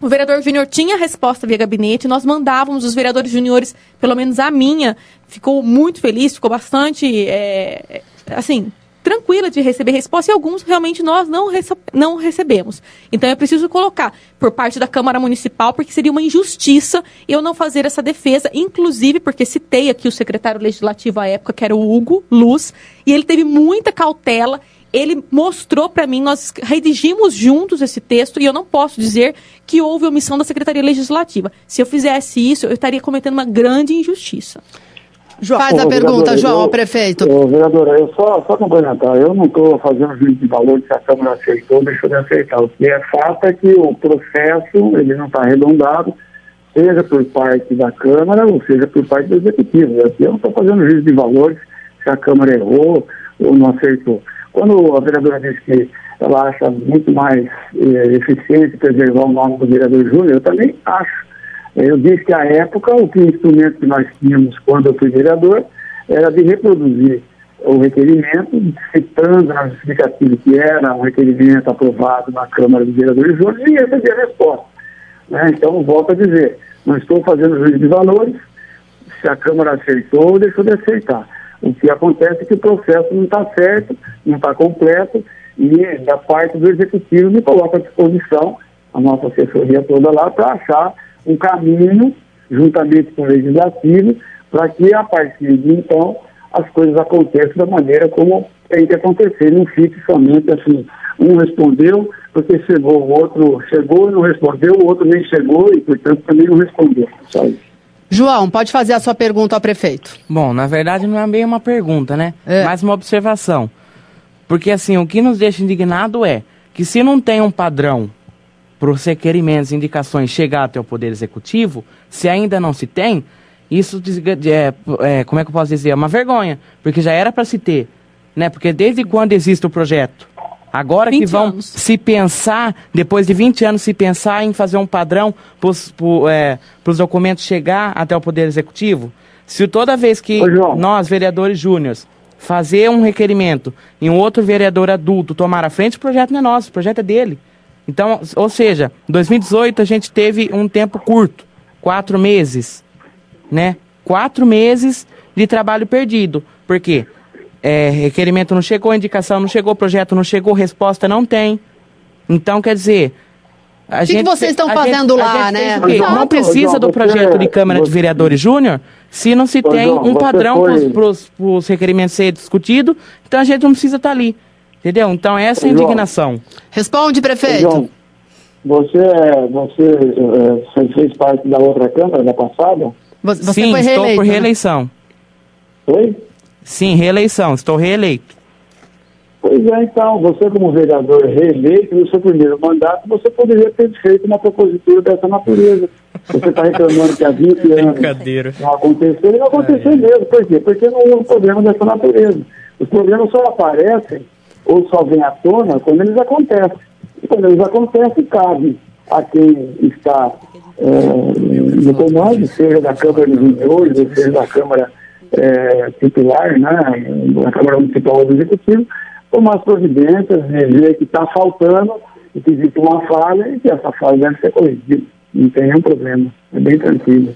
o vereador júnior tinha resposta via gabinete, nós mandávamos os vereadores júniores, pelo menos a minha, ficou muito feliz, ficou bastante, é, assim, tranquila de receber resposta e alguns realmente nós não, rece não recebemos. Então eu preciso colocar por parte da Câmara Municipal, porque seria uma injustiça eu não fazer essa defesa, inclusive porque citei aqui o secretário legislativo à época, que era o Hugo Luz, e ele teve muita cautela ele mostrou para mim, nós redigimos juntos esse texto e eu não posso dizer que houve omissão da Secretaria Legislativa. Se eu fizesse isso, eu estaria cometendo uma grande injustiça. João, Faz a pergunta, João, ao prefeito. Eu, vereadora, eu só, só complementar, eu não estou fazendo juízo de valor se a Câmara aceitou ou deixou de aceitar. O que é fato é que o processo ele não está arredondado, seja por parte da Câmara ou seja por parte do Executivo. Eu não estou fazendo juízo de valores se a Câmara errou ou não aceitou. Quando a vereadora disse que ela acha muito mais eh, eficiente preservar o nome do vereador Júnior, eu também acho. Eu disse que à época o que instrumento que nós tínhamos quando eu fui vereador era de reproduzir o requerimento, citando na justificativa que era um requerimento aprovado na Câmara dos Vereadores Júnior e receber a resposta. Né? Então, volto a dizer, não estou fazendo juízo de valores, se a Câmara aceitou, deixou de aceitar. O que acontece é que o processo não está certo, não está completo, e da parte do executivo me coloca à disposição a nossa assessoria toda lá para achar um caminho, juntamente com o legislativo, para que a partir de então as coisas aconteçam da maneira como tem que acontecer, não fique somente assim, um respondeu, porque chegou, o outro chegou e não respondeu, o outro nem chegou e, portanto, também não respondeu. Só isso. João, pode fazer a sua pergunta ao prefeito. Bom, na verdade não é bem uma pergunta, né? É. Mais uma observação. Porque assim, o que nos deixa indignado é que se não tem um padrão para os requerimentos e indicações chegar até o Poder Executivo, se ainda não se tem, isso é, é, como é que eu posso dizer? É uma vergonha, porque já era para se ter, né? Porque desde quando existe o projeto? Agora que vão anos. se pensar, depois de 20 anos, se pensar em fazer um padrão para os é, documentos chegar até o Poder Executivo? Se toda vez que nós, vereadores júniores, fazer um requerimento e um outro vereador adulto tomar a frente, o projeto não é nosso, o projeto é dele. Então, ou seja, em 2018 a gente teve um tempo curto, quatro meses, né? Quatro meses de trabalho perdido. Por quê? É, requerimento não chegou, indicação não chegou, projeto não chegou, resposta não tem. Então, quer dizer, o que, que, vocês estão fazendo gente, lá, né? Não precisa do projeto de Câmara de Vereadores Júnior se não se tem um padrão para os requerimentos ser discutido, então a gente não precisa estar tá ali. Entendeu? Então essa é a indignação. Responde, prefeito. João, você, é, você, é, você fez parte da outra Câmara da passada? Você Sim, foi reeleito, estou por né? reeleição. Sim, reeleição, estou reeleito. Pois é, então, você como vereador reeleito, no seu primeiro mandato, você poderia ter feito uma propositura dessa natureza. Você está reclamando que há 20 anos não aconteceu, e não aconteceu é. mesmo. Por quê? Porque não houve problema dessa natureza. Os problemas só aparecem ou só vêm à tona quando eles acontecem. E quando eles acontecem, cabe a quem está é, no comando, seja da Câmara dos Vereadores, ou seja da Câmara é, titular, né, da Câmara Municipal do Executivo, tomar as providências, ver que está faltando, que existe uma falha e que essa falha deve ser corrigida. Não tem nenhum problema, é bem tranquilo.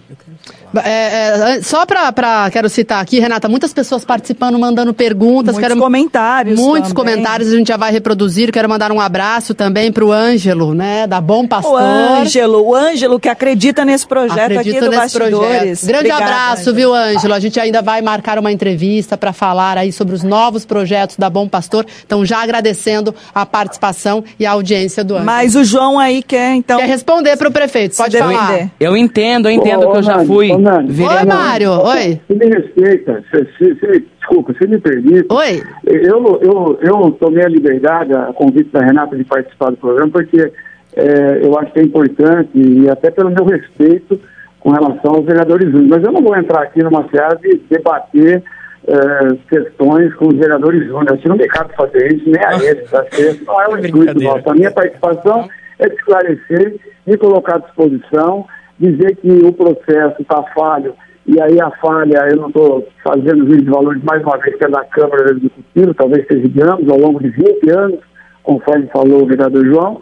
É, é, só para, quero citar aqui, Renata, muitas pessoas participando, mandando perguntas. Muitos quero, comentários. Muitos também. comentários, a gente já vai reproduzir. Quero mandar um abraço também para o Ângelo, né, da Bom Pastor. O Ângelo, o Ângelo que acredita nesse projeto acredita aqui do nesse Bastidores. Projeto. Grande Obrigada, abraço, Ângelo. viu, Ângelo? A gente ainda vai marcar uma entrevista para falar aí sobre os novos projetos da Bom Pastor. Então, já agradecendo a participação e a audiência do Ângelo. Mas o João aí quer, então... Quer responder para o prefeito, pode falar. Eu entendo, eu entendo ô, que eu já fui Oi, Mário. Oi. Você me respeita. Você, você, desculpa, você me permite. Oi. Eu, eu, eu tomei a liberdade, a convite da Renata, de participar do programa, porque é, eu acho que é importante, e até pelo meu respeito com relação aos vereadores júniores. Mas eu não vou entrar aqui numa seara de debater é, questões com os vereadores júniores. Acho que não me cabe fazer isso, nem a eles. Acho que esse não é o intuito nosso. A minha participação é esclarecer, me colocar à disposição dizer que o processo está falho, e aí a falha, eu não estou fazendo juízo de valores mais uma vez, que é da Câmara do Executivo, talvez seja de anos, ao longo de 20 anos, conforme falou o vereador João,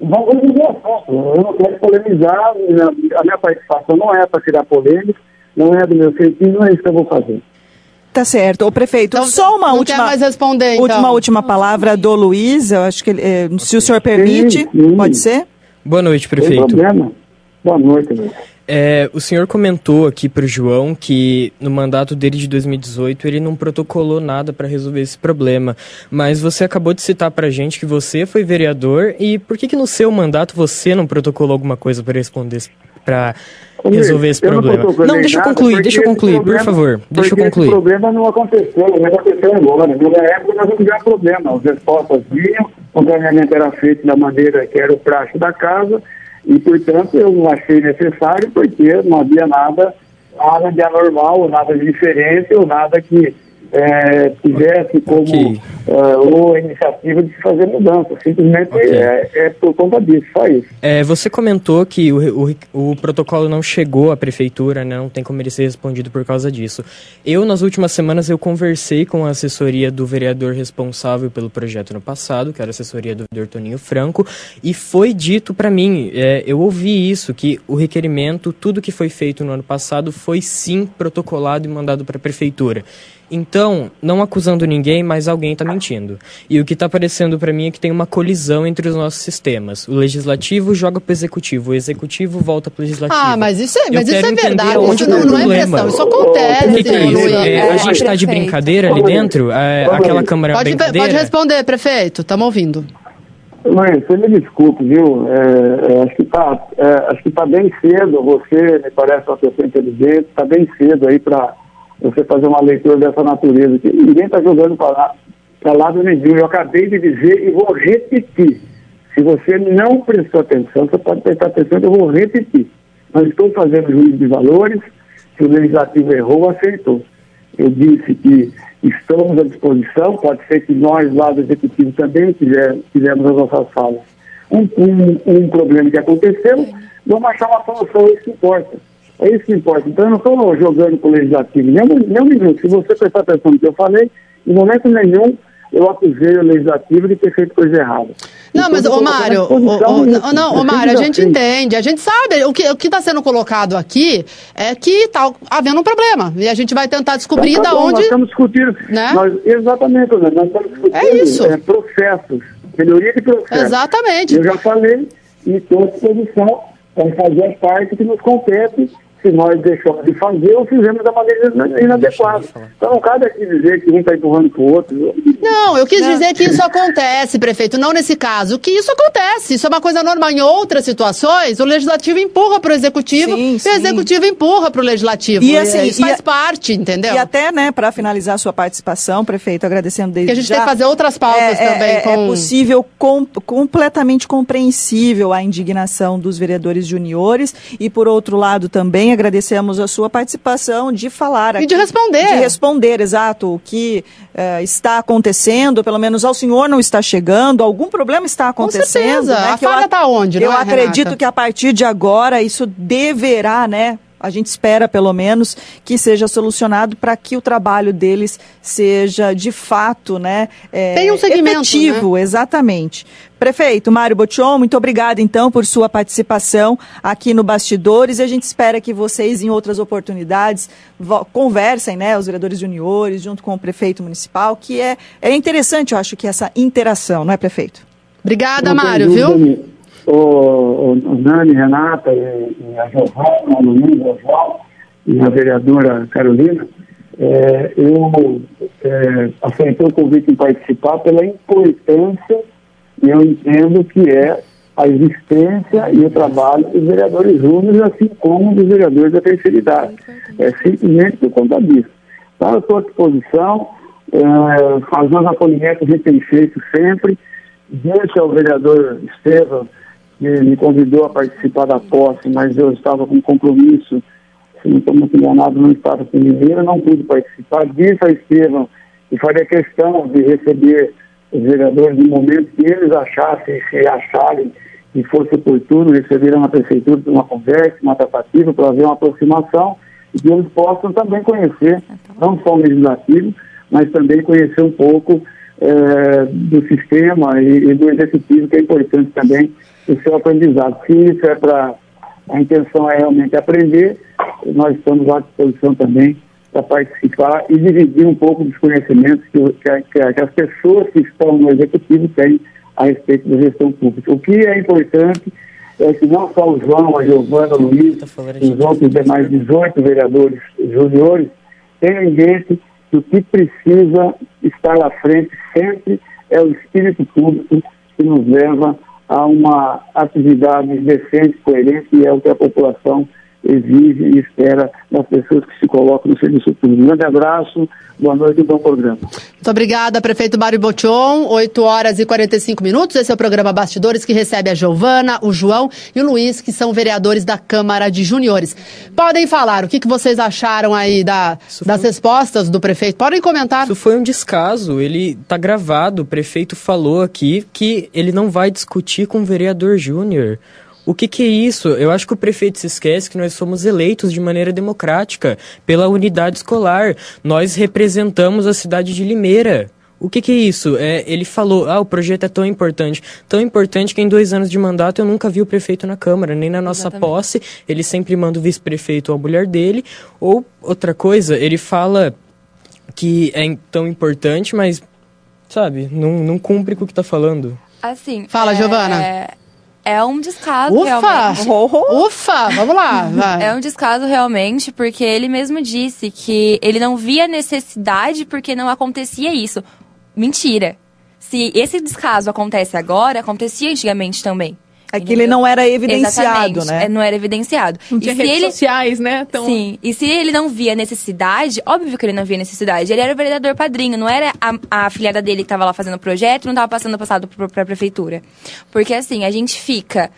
vamos dizer assunto. Eu não quero polemizar, a minha participação não é para tirar polêmica, não é do meu sentido, não é isso que eu vou fazer. Tá certo. O prefeito, então, só uma última, mais responder, então. última, última palavra do Luiz, eu acho que, eh, se o senhor permite, sim, sim. pode ser? Boa noite, prefeito. Sem problema. Boa noite. É, o senhor comentou aqui para o João que no mandato dele de 2018 ele não protocolou nada para resolver esse problema, mas você acabou de citar para a gente que você foi vereador e por que que no seu mandato você não protocolou alguma coisa para responder para resolver esse problema? Não, não deixa eu concluir, deixa eu concluir, problema, por favor, deixa eu concluir. O problema não aconteceu, não aconteceu agora. Na época nós não tivemos problema, as respostas vinham, o planeamento era feito da maneira que era o praxe da casa e, portanto, eu não achei necessário porque não havia nada, nada de anormal, nada de diferente, ou nada que é, tivesse como okay. uh, ou a iniciativa de se fazer mudança. Simplesmente okay. é, é, por conta disso, só isso. É, você comentou que o, o, o, protocolo não chegou à prefeitura, né? não tem como ele ser respondido por causa disso. Eu, nas últimas semanas, eu conversei com a assessoria do vereador responsável pelo projeto no passado, que era a assessoria do vereador Toninho Franco, e foi dito para mim, é, eu ouvi isso, que o requerimento, tudo que foi feito no ano passado, foi sim protocolado e mandado para a prefeitura. Então, não acusando ninguém, mas alguém está mentindo. E o que está aparecendo para mim é que tem uma colisão entre os nossos sistemas. O legislativo joga para o executivo, o executivo volta para o legislativo. Ah, mas isso é, mas isso é verdade. Isso não, não, é impressão, isso acontece. O que, que é isso? É, a gente está de brincadeira ali dentro? É, aquela Câmara pode, brincadeira? Pode responder, prefeito. Estamos ouvindo. Mãe, você me desculpe, viu? É, é, acho que está é, acho que tá bem cedo. Você me parece uma pessoa inteligente. Está bem cedo aí para você fazer uma leitura dessa natureza. Que ninguém está jogando para lado nenhum. Eu acabei de dizer e vou repetir. Se você não prestou atenção, você pode prestar atenção eu vou repetir. Nós estamos fazendo juízo de valores, se o legislativo errou, aceitou. Eu disse que estamos à disposição, pode ser que nós lá do executivo também tiver, tivemos as nossas falas. Um, um, um problema que aconteceu, vamos achar uma solução, é isso importa. É isso que importa. Então eu não estou jogando com o legislativo, nem, nem um minuto. Se você prestar atenção no que eu falei, em momento nenhum eu acusei o legislativo de ter feito coisa errada. Não, mas, ô Mário, o, o, não, ô Mário, a gente entende, a gente sabe, o que o está sendo colocado aqui é que está havendo um problema, e a gente vai tentar descobrir então, tá da onde... Nós estamos discutindo, né? nós, exatamente, nós estamos discutindo é isso. É, processos, melhoria de processos. Exatamente. Eu já falei e estou à disposição para fazer a parte que nos compete se nós deixamos de fazer ou fizemos da maneira inadequada. Então não cabe aqui dizer que um está empurrando para o outro. Não, eu quis não. dizer que isso acontece, prefeito, não nesse caso, que isso acontece, isso é uma coisa normal. Em outras situações, o legislativo empurra para o executivo sim, e o executivo empurra para o legislativo. E assim, isso faz a, parte, entendeu? E até, né, para finalizar a sua participação, prefeito, agradecendo desde que a gente já, tem que fazer outras pautas é, é também. É, com... é possível, com, completamente compreensível a indignação dos vereadores juniores e, por outro lado, também agradecemos a sua participação de falar aqui, E de responder. De responder, exato, o que uh, está acontecendo, pelo menos ao senhor não está chegando, algum problema está acontecendo. Com certeza, né, a falha está onde, Eu é, acredito Renata? que a partir de agora isso deverá, né, a gente espera, pelo menos, que seja solucionado para que o trabalho deles seja, de fato, né, é, Tem um segmento, efetivo, né? exatamente. Prefeito Mário Botion, muito obrigada, então, por sua participação aqui no Bastidores e a gente espera que vocês, em outras oportunidades, conversem, né, os vereadores juniores, junto com o prefeito municipal, que é, é interessante, eu acho, que essa interação, não é, prefeito? Obrigada, Mário, viu? O, o Nani, Renata e, e a Giovana, a Luísa, o João e a vereadora Carolina, é, eu é, aceitei o convite em participar pela importância e eu entendo que é a existência e o trabalho dos vereadores júniores, assim como dos vereadores da terceira idade. É simplesmente por conta disso. Então, eu estou à disposição, é, fazer os acolhimentos a gente tem feito sempre, deixa o vereador Estevam que me convidou a participar da posse, mas eu estava com compromisso, se não estou muito enganado, não estava com Mineiro, não pude participar. Disse a Estevam que faria questão de receber os vereadores no momento que eles achassem, se acharem que fosse oportuno, receberam na prefeitura uma conversa, uma tratativa para haver uma aproximação e que eles possam também conhecer, não só o legislativo, mas também conhecer um pouco é, do sistema e, e, do executivo, que é importante também o seu aprendizado. Se isso é para. A intenção é realmente aprender, nós estamos à disposição também para participar e dividir um pouco dos conhecimentos que, que, que as pessoas que estão no executivo têm a respeito da gestão pública. O que é importante é que não só o João, a Giovana, o Luiz, tá os outros demais 18 vereadores juniores tenham em mente que o que precisa estar à frente sempre é o espírito público que nos leva a uma atividade decente, coerente, e é o que a população exige e espera das pessoas que se colocam no serviço público. Um grande abraço, boa noite e bom programa. Muito obrigada, prefeito Mário Botion. 8 horas e 45 minutos. Esse é o programa Bastidores que recebe a Giovana, o João e o Luiz, que são vereadores da Câmara de Juniores. Podem falar o que, que vocês acharam aí da, das foi... respostas do prefeito. Podem comentar. Isso foi um descaso. Ele está gravado. O prefeito falou aqui que ele não vai discutir com o vereador Júnior. O que, que, é isso? Eu acho que o prefeito se esquece que nós somos eleitos de maneira democrática pela unidade escolar. Nós representamos a cidade de Limeira. O que, que, é isso? É, ele falou, ah, o projeto é tão importante. Tão importante que em dois anos de mandato eu nunca vi o prefeito na Câmara, nem na nossa Exatamente. posse. Ele sempre manda o vice-prefeito ou a mulher dele. Ou, outra coisa, ele fala que é tão importante, mas, sabe, não, não cumpre com o que está falando. Assim. Fala, é... Giovana. É um descaso, Ufa! realmente. Ufa! Vamos lá. Vai. É um descaso, realmente, porque ele mesmo disse que ele não via necessidade porque não acontecia isso. Mentira. Se esse descaso acontece agora, acontecia antigamente também. É que ele não era evidenciado, Exatamente, né? é, não era evidenciado. Não tinha e redes ele, sociais, né? Então, Sim, e se ele não via necessidade, óbvio que ele não via necessidade. Ele era o vereador padrinho, não era a, a afilhada dele que estava lá fazendo o projeto, não estava passando passado para a prefeitura. Porque assim, a gente fica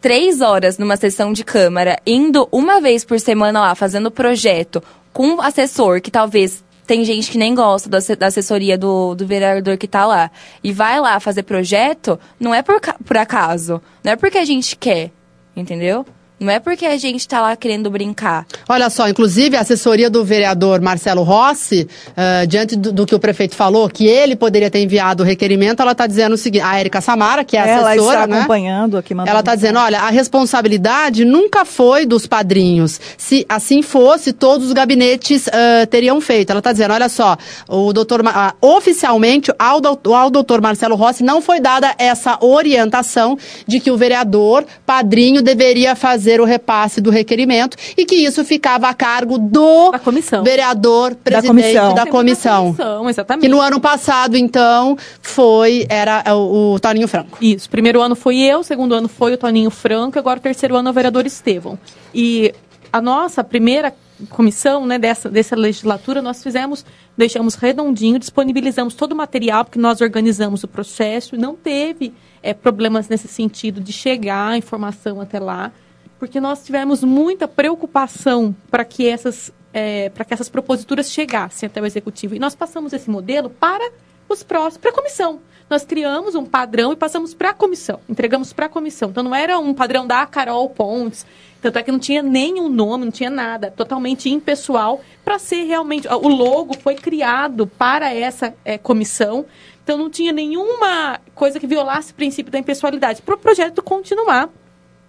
três horas numa sessão de câmara, indo uma vez por semana lá, fazendo projeto com um assessor que talvez tem gente que nem gosta da asse- da assessoria do, do vereador que tá lá e vai lá fazer projeto, não é por, por acaso. Não é porque a gente quer, entendeu? Não é porque a gente tá lá querendo brincar. Olha só, inclusive a assessoria do vereador Marcelo Rossi, ah, diante do, do que o prefeito falou, que ele poderia ter enviado o requerimento, ela está dizendo o seguinte, a Érica Samara, que é a Ela assessora, está né? acompanhando aqui. mandando Ela está dizendo, olha, a responsabilidade nunca foi dos padrinhos. Se assim fosse, todos os gabinetes ah, teriam feito. Ela está dizendo, olha só, o doutor, ah, oficialmente, ao, ao doutor Marcelo Rossi não foi dada essa orientação de que o vereador padrinho deveria fazer o repasse do requerimento e que isso ficava a cargo do Da comissão. vereador presidente comissão. da comissão. da comissão, exatamente. Que no ano passado, então, foi, era é, o, o Toninho Franco. Isso. Primeiro ano foi eu, segundo ano foi o Toninho Franco, agora o terceiro ano é o vereador Estevão. E a nossa primeira comissão né, dessa, dessa legislatura, nós fizemos, deixamos redondinho, disponibilizamos todo o material, porque nós organizamos o processo e não teve eh, problemas nesse sentido de chegar a informação até lá, porque nós tivemos muita preocupação para que essas eh, para que essas proposituras chegassem até o executivo. E nós passamos esse modelo para os próximos, para a comissão. Nós criamos um padrão e passamos para a comissão, entregamos para a comissão. Então não era um padrão da Carol Pontes, tanto é que não tinha nenhum nome, não tinha nada, totalmente impessoal, para ser realmente. O logo foi criado para essa eh, comissão, então não tinha nenhuma coisa que violasse o princípio da impessoalidade, para o projeto continuar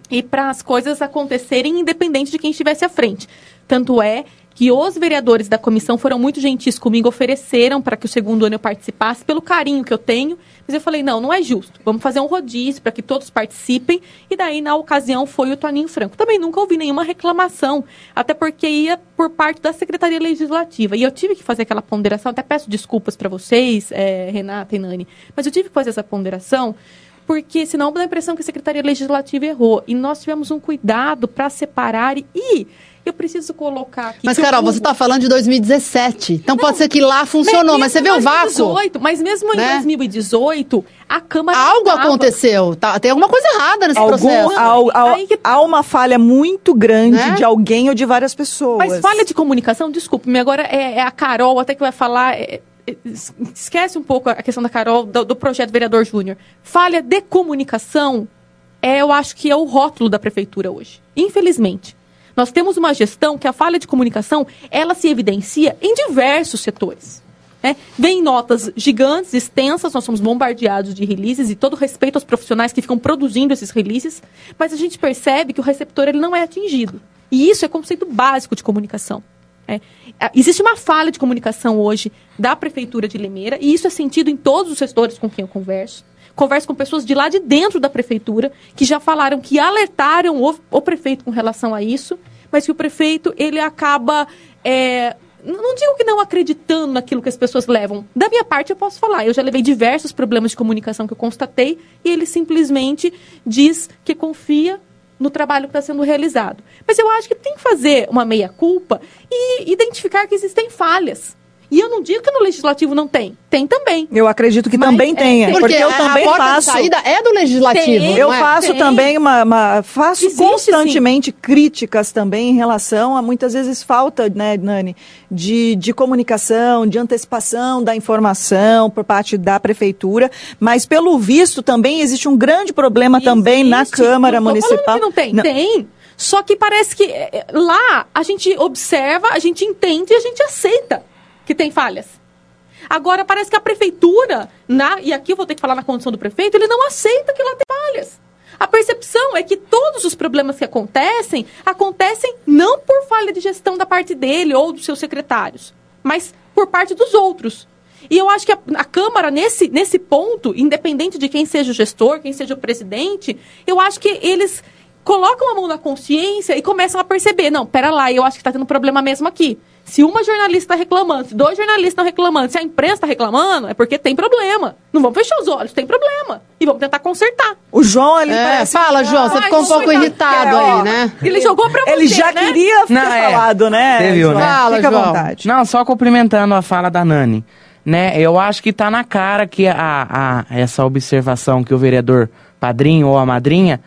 e para as coisas acontecerem independente de quem estivesse à frente. Tanto é que os vereadores da comissão foram muito gentis comigo, ofereceram para que o segundo ano eu participasse, pelo carinho que eu tenho, mas eu falei, não, não é justo, vamos fazer um rodízio para que todos participem, e daí, na ocasião, foi o Toninho Franco. Também nunca ouvi nenhuma reclamação, até porque ia por parte da Secretaria Legislativa, e eu tive que fazer aquela ponderação, até peço desculpas para vocês, eh, Renata e Nani, mas eu tive que fazer essa ponderação, porque senão dá a impressão que a Secretaria Legislativa errou. E nós tivemos um cuidado para separar. E eu preciso colocar aqui. Mas, Carol, o- você está falando de 2017. Então pode ser que lá funcionou, mas você vê o vácuo? 2018, mas mesmo Né? em 2018, a Câmara. Algo não tava. aconteceu. Tá, tem alguma coisa errada nesse Algum, processo. há, há- Aí que- há uma falha muito grande Né? de alguém ou de várias pessoas. Mas falha de comunicação, desculpe-me, agora é, é a Carol até que vai falar. é- esquece um pouco a questão da Carol, do, do projeto Vereador Júnior. Falha de comunicação, é, eu acho que é o rótulo da prefeitura hoje. Infelizmente. Nós temos uma gestão que a falha de comunicação, ela se evidencia em diversos setores. né? Vem notas gigantes, extensas, nós somos bombardeados de releases e todo respeito aos profissionais que ficam produzindo esses releases, mas a gente percebe que o receptor ele não é atingido. E isso é conceito básico de comunicação. É, existe uma falha de comunicação hoje da Prefeitura de Limeira, e isso é sentido em todos os setores com quem eu converso. Converso com pessoas de lá de dentro da Prefeitura, que já falaram que alertaram o, o prefeito com relação a isso, mas que o prefeito, ele acaba... é, não digo que não acreditando naquilo que as pessoas levam. Da minha parte, eu posso falar. Eu já levei diversos problemas de comunicação que eu constatei, e ele simplesmente diz que confia no trabalho que está sendo realizado. Mas eu acho que tem que fazer uma meia-culpa e identificar que existem falhas. E eu não digo que no legislativo não tem. Tem também. Eu acredito que Mas, também é, tenha. tem- porque eu a- também a porta faço. de saída é do legislativo. Tem. Eu não é? faço Tem. também uma, uma- faço Existe, constantemente críticas também em relação a muitas vezes falta, né, Nani, de, de comunicação, de antecipação da informação por parte da prefeitura, mas pelo visto também existe um grande problema também na Existe. Câmara Não Municipal. que não tem. Não. Tem. Só que parece que é, lá a gente observa, a gente entende e a gente aceita que tem falhas. Agora parece que a prefeitura, na, e aqui eu vou ter que falar na condição do prefeito, ele não aceita que lá tem falhas. A percepção é que todos os problemas que acontecem, acontecem não por falha de gestão da parte dele ou dos seus secretários, mas por parte dos outros. E eu acho que a, a Câmara, nesse, nesse ponto, independente de quem seja o gestor, quem seja o presidente, eu acho que eles colocam a mão na consciência e começam a perceber, não, pera lá, eu acho que está tendo problema mesmo aqui. Se uma jornalista está reclamando, se dois jornalistas estão reclamando, se a imprensa está reclamando, é porque tem problema. Não vamos fechar os olhos, tem problema. E vamos tentar consertar. O João, ele É, parece... fala, João, você Ai, ficou um pouco coitado. irritado É, ó, aí, né? Ele jogou pra você, Ele já né? queria ter Não, é. falado, né? Você viu, João? né? Fala, Fica à João. vontade. Não, só complementando a fala da Nani. Né, eu acho que tá na cara que a, a- essa observação que o vereador padrinho ou a madrinha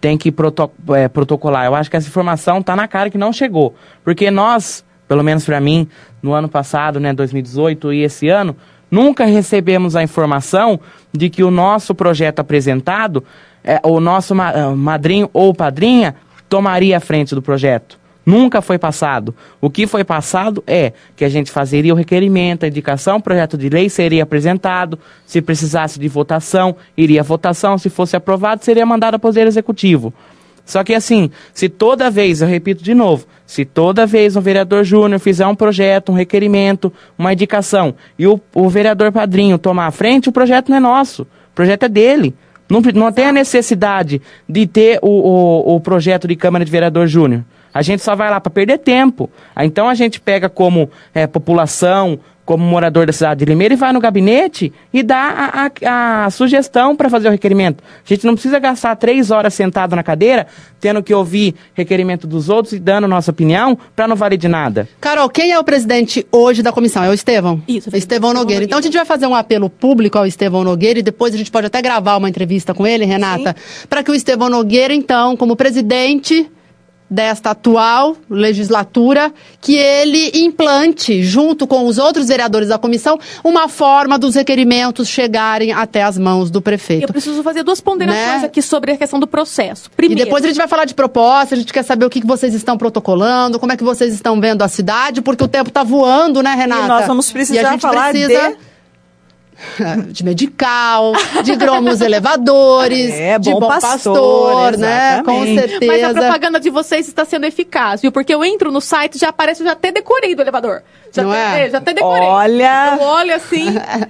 tem que proto- é, protocolar. Eu acho que essa informação tá na cara que não chegou. Porque nós, pelo menos para mim, no ano passado, né, 2018 e esse ano, nunca recebemos a informação de que o nosso projeto apresentado, é, o nosso ma- ah, madrinho ou padrinha tomaria a frente do projeto. Nunca foi passado. O que foi passado é que a gente fazeria o requerimento, a indicação, o projeto de lei seria apresentado, se precisasse de votação, iria à votação, se fosse aprovado, seria mandado ao Poder Executivo. Só que assim, se toda vez, eu repito de novo, se toda vez um vereador júnior fizer um projeto, um requerimento, uma indicação, e o, o vereador padrinho tomar a frente, o projeto não é nosso, o projeto é dele. Não, não tem a necessidade de ter o, o, o projeto de Câmara de Vereador Júnior. A gente só vai lá para perder tempo. Então a gente pega como eh, população, como morador da cidade de Limeira e vai no gabinete e dá a, a- a sugestão para fazer o requerimento. A gente não precisa gastar três horas sentado na cadeira, tendo que ouvir requerimento dos outros e dando nossa opinião para não valer de nada. Carol, quem é o presidente hoje da comissão? É o Estevão? Isso, Estevão Estevão Nogueira. Nogueira. Então a gente vai fazer um apelo público ao Estevão Nogueira e depois a gente pode até gravar uma entrevista com ele, Renata, para que o Estevão Nogueira, então, como presidente desta atual legislatura, que ele implante, junto com os outros vereadores da comissão, uma forma dos requerimentos chegarem até as mãos do Eu prefeito. preciso fazer duas ponderações Né? aqui sobre a questão do processo. E Primeiro, depois a gente vai falar de proposta, a gente quer saber o que que vocês estão protocolando, como é que vocês estão vendo a cidade, porque o tempo está voando, né, Renata? E nós vamos precisar E a gente falar precisa de medical, de gromos elevadores, É, de bom bom pastor, pastor, né? Com certeza. Mas a propaganda de vocês está sendo eficaz, viu? Porque eu entro no site já aparece, eu já até decorei do elevador. Já Não até, é? Já até decorei. Olha. Eu olho assim,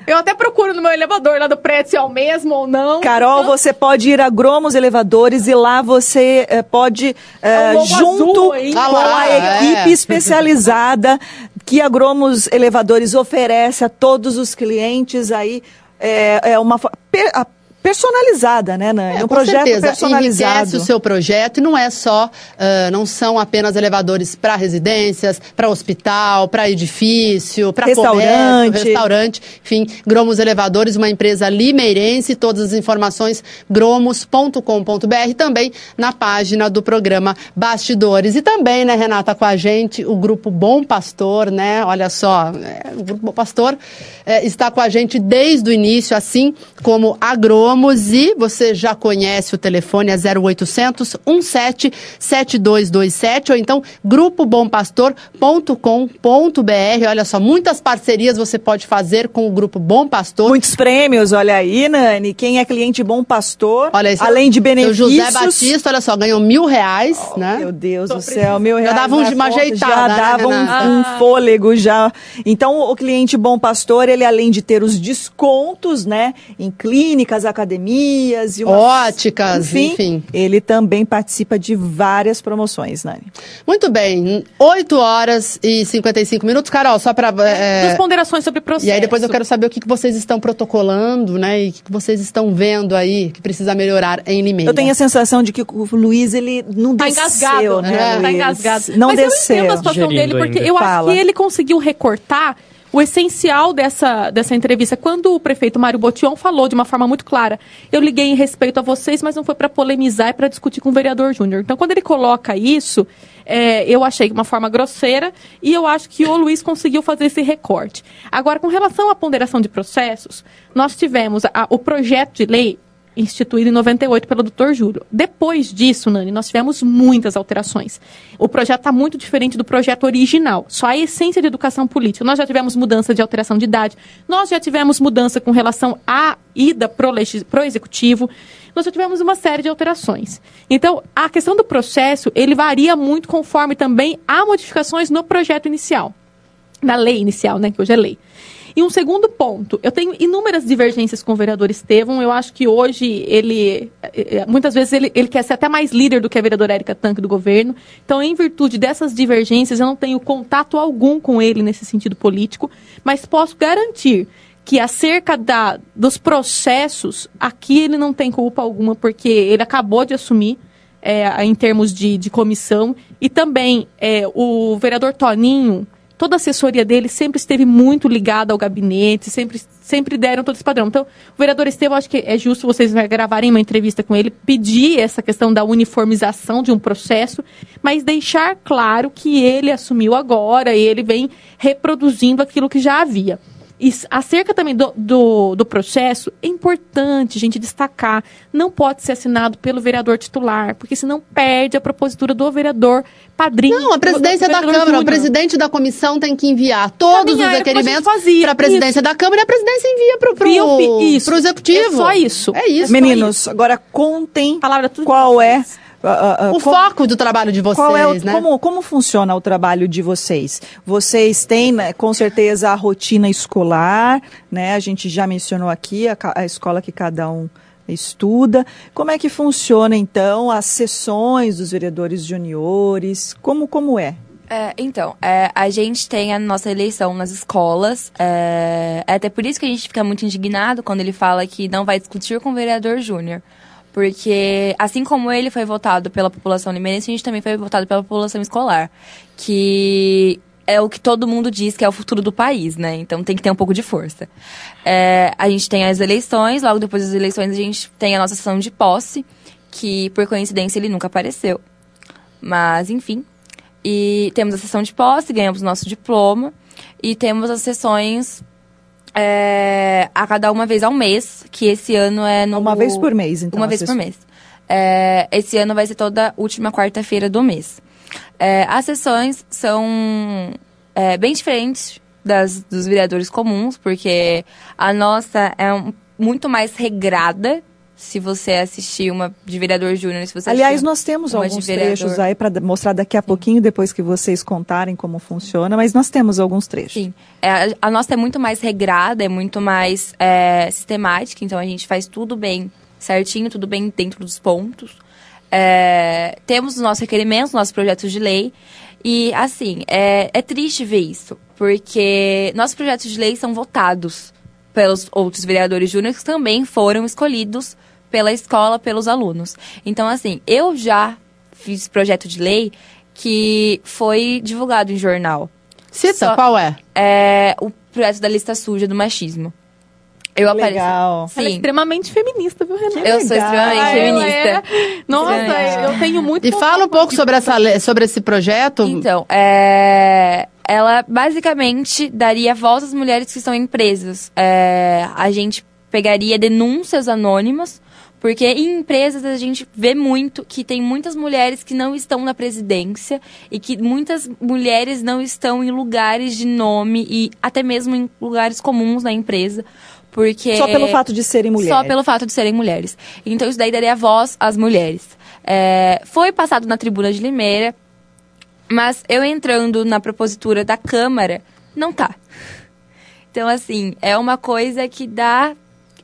eu até procuro no meu elevador lá do prédio se é o mesmo ou não. Carol, Então, você pode ir a Gromos Elevadores e lá você eh, pode, É um logo junto azul com Ah lá, a é. equipe especializada que a Gromos Elevadores oferece a todos os clientes aí, é, é uma a- personalizada, né, Nani? É, um com projeto certeza. personalizado. Enriquece o seu projeto e não é só, ah, não são apenas elevadores para residências, para hospital, para edifício, para Restaurante. comércio, restaurante, enfim, Gromos Elevadores, uma empresa limeirense, todas as informações gromos.com.br, também na página do programa Bastidores. E também, né, Renata, com a gente, o grupo Bom Pastor, né? Olha só, é, o grupo Bom Pastor é, está com a gente desde o início, assim como a Gromos, e você já conhece o telefone, é 0800 17 7227, ou então grupobompastor.com.br. Olha só, muitas parcerias você pode fazer com o Grupo Bom Pastor. Muitos prêmios, olha aí, Nani. Quem é cliente Bom Pastor, Olha, esse além de benefícios. José Batista, olha só, ganhou mil reais, né? Meu Deus Tô do céu, Já reais dava um uma conta, ajeitada, Já né, dava um, Renata? um fôlego já. Então, o cliente Bom Pastor, ele além de ter os descontos, né, em clínicas, academias e uma... Óticas, enfim. ele também participa de várias promoções, Nani. Muito bem, 8 horas e 55 minutos. Carol, só para. Duas ponderações sobre o processo. E aí depois eu quero saber o que, que vocês estão protocolando, né? E o que, que vocês estão vendo aí que precisa melhorar em Limeira. Eu tenho a sensação de que o Luiz, ele não Tá desceu, engasgado, né, Tá Luiz? engasgado. Não Mas desceu. eu entendo a situação Digerindo dele, porque ainda. eu Fala. acho que ele conseguiu recortar o essencial dessa, dessa entrevista. Quando o prefeito Mário Botion falou de uma forma muito clara, eu liguei em respeito a vocês, mas não foi para polemizar, é para discutir com o vereador Júnior. Então, quando ele coloca isso, é, eu achei uma forma grosseira e eu acho que o Luiz conseguiu fazer esse recorte. Agora, com relação à ponderação de processos, nós tivemos a- o projeto de lei instituído em 98 pelo Dr. Júlio. Depois disso, Nani, nós tivemos muitas alterações. O projeto está muito diferente do projeto original. Só a essência de educação política. Nós já tivemos mudança de alteração de idade, nós já tivemos mudança com relação à ida legis- pro executivo, nós já tivemos uma série de alterações. Então, a questão do processo, ele varia muito conforme também há modificações no projeto inicial, na lei inicial, né, que hoje é lei. E um segundo ponto, eu tenho inúmeras divergências com o vereador Estevam. Eu acho que hoje ele, eh, eh, muitas vezes, ele, ele quer ser até mais líder do que a vereadora Érica Tanque do governo. Então, em virtude dessas divergências, eu não tenho contato algum com ele nesse sentido político, mas posso garantir que acerca da, dos processos, aqui ele não tem culpa alguma, porque ele acabou de assumir é, em termos de, de comissão. E também é, o vereador Toninho, toda a assessoria dele sempre esteve muito ligada ao gabinete, sempre, sempre deram todo esse padrão. Então, o vereador Estevão, acho que é justo vocês gravarem uma entrevista com ele, pedir essa questão da uniformização de um processo, mas deixar claro que ele assumiu agora e ele vem reproduzindo aquilo que já havia. E acerca também do, do, do, processo, é importante, gente, destacar, não pode ser assinado pelo vereador titular, porque senão perde a propositura do vereador padrinho. Não, a presidência da Câmara, júnior. o presidente da comissão tem que enviar todos os requerimentos para a presidência isso. da Câmara e a presidência envia para o executivo. É só isso. É isso. Meninos, agora contem Palavra, qual é Uh, uh, o como, foco do trabalho de vocês, qual é o, né? Como, como funciona o trabalho de vocês? Vocês têm, né, com certeza, a rotina escolar, né? A gente já mencionou aqui a, a escola que cada um estuda. Como é que funciona, então, as sessões dos vereadores juniores? Como, como é? É, então, é, a gente tem a nossa eleição nas escolas. É, é, até por isso que a gente fica muito indignado quando ele fala que não vai discutir com o vereador júnior. Porque, assim como ele foi votado pela população limeirense, a gente também foi votado pela população escolar. Que é o que todo mundo diz que é o futuro do país, né? Então tem que ter um pouco de força. É, a gente tem as eleições, logo depois das eleições a gente tem a nossa sessão de posse, que por coincidência ele nunca apareceu. Mas, enfim. E temos a sessão de posse, ganhamos nosso diploma. E temos as sessões é, a cada uma vez ao mês, que esse ano é no... Uma vez por mês, então. Uma vez por mês. É, esse ano vai ser toda última quarta-feira do mês. É, as sessões são é, bem diferentes das dos vereadores comuns, porque a nossa é um, muito mais regrada se você assistir uma de vereador júnior, se você Aliás, nós temos alguns trechos aí para mostrar daqui a Sim. pouquinho, depois que vocês contarem como funciona, mas nós temos alguns trechos. Sim. É, a nossa é muito mais regrada, é muito mais é, sistemática, então a gente faz tudo bem certinho, tudo bem dentro dos pontos. É, temos os nossos requerimentos, nossos projetos de lei. E, assim, é, é triste ver isso, porque nossos projetos de lei são votados pelos outros vereadores júniores que também foram escolhidos pela escola, pelos alunos. Então, assim, eu já fiz projeto de lei que foi divulgado em jornal. Cita, Só, qual é? É o projeto da lista suja do machismo. Eu apareci. Legal. Sim. Ela é extremamente feminista, viu, Renata? Eu sou extremamente ah, feminista. É... Nossa, eu tenho muito. E fala um pouco sobre, essa, sobre esse projeto. Então, é... ela basicamente daria voz às mulheres que estão em empresas. É... A gente pegaria denúncias anônimas porque em empresas a gente vê muito que tem muitas mulheres que não estão na presidência e que muitas mulheres não estão em lugares de nome e até mesmo em lugares comuns na empresa. Porque só pelo fato de serem mulheres. Só pelo fato de serem mulheres. Então isso daí daria voz às mulheres. É, foi passado na tribuna de Limeira, mas eu entrando na propositura da Câmara, não tá. Então, assim, é uma coisa que dá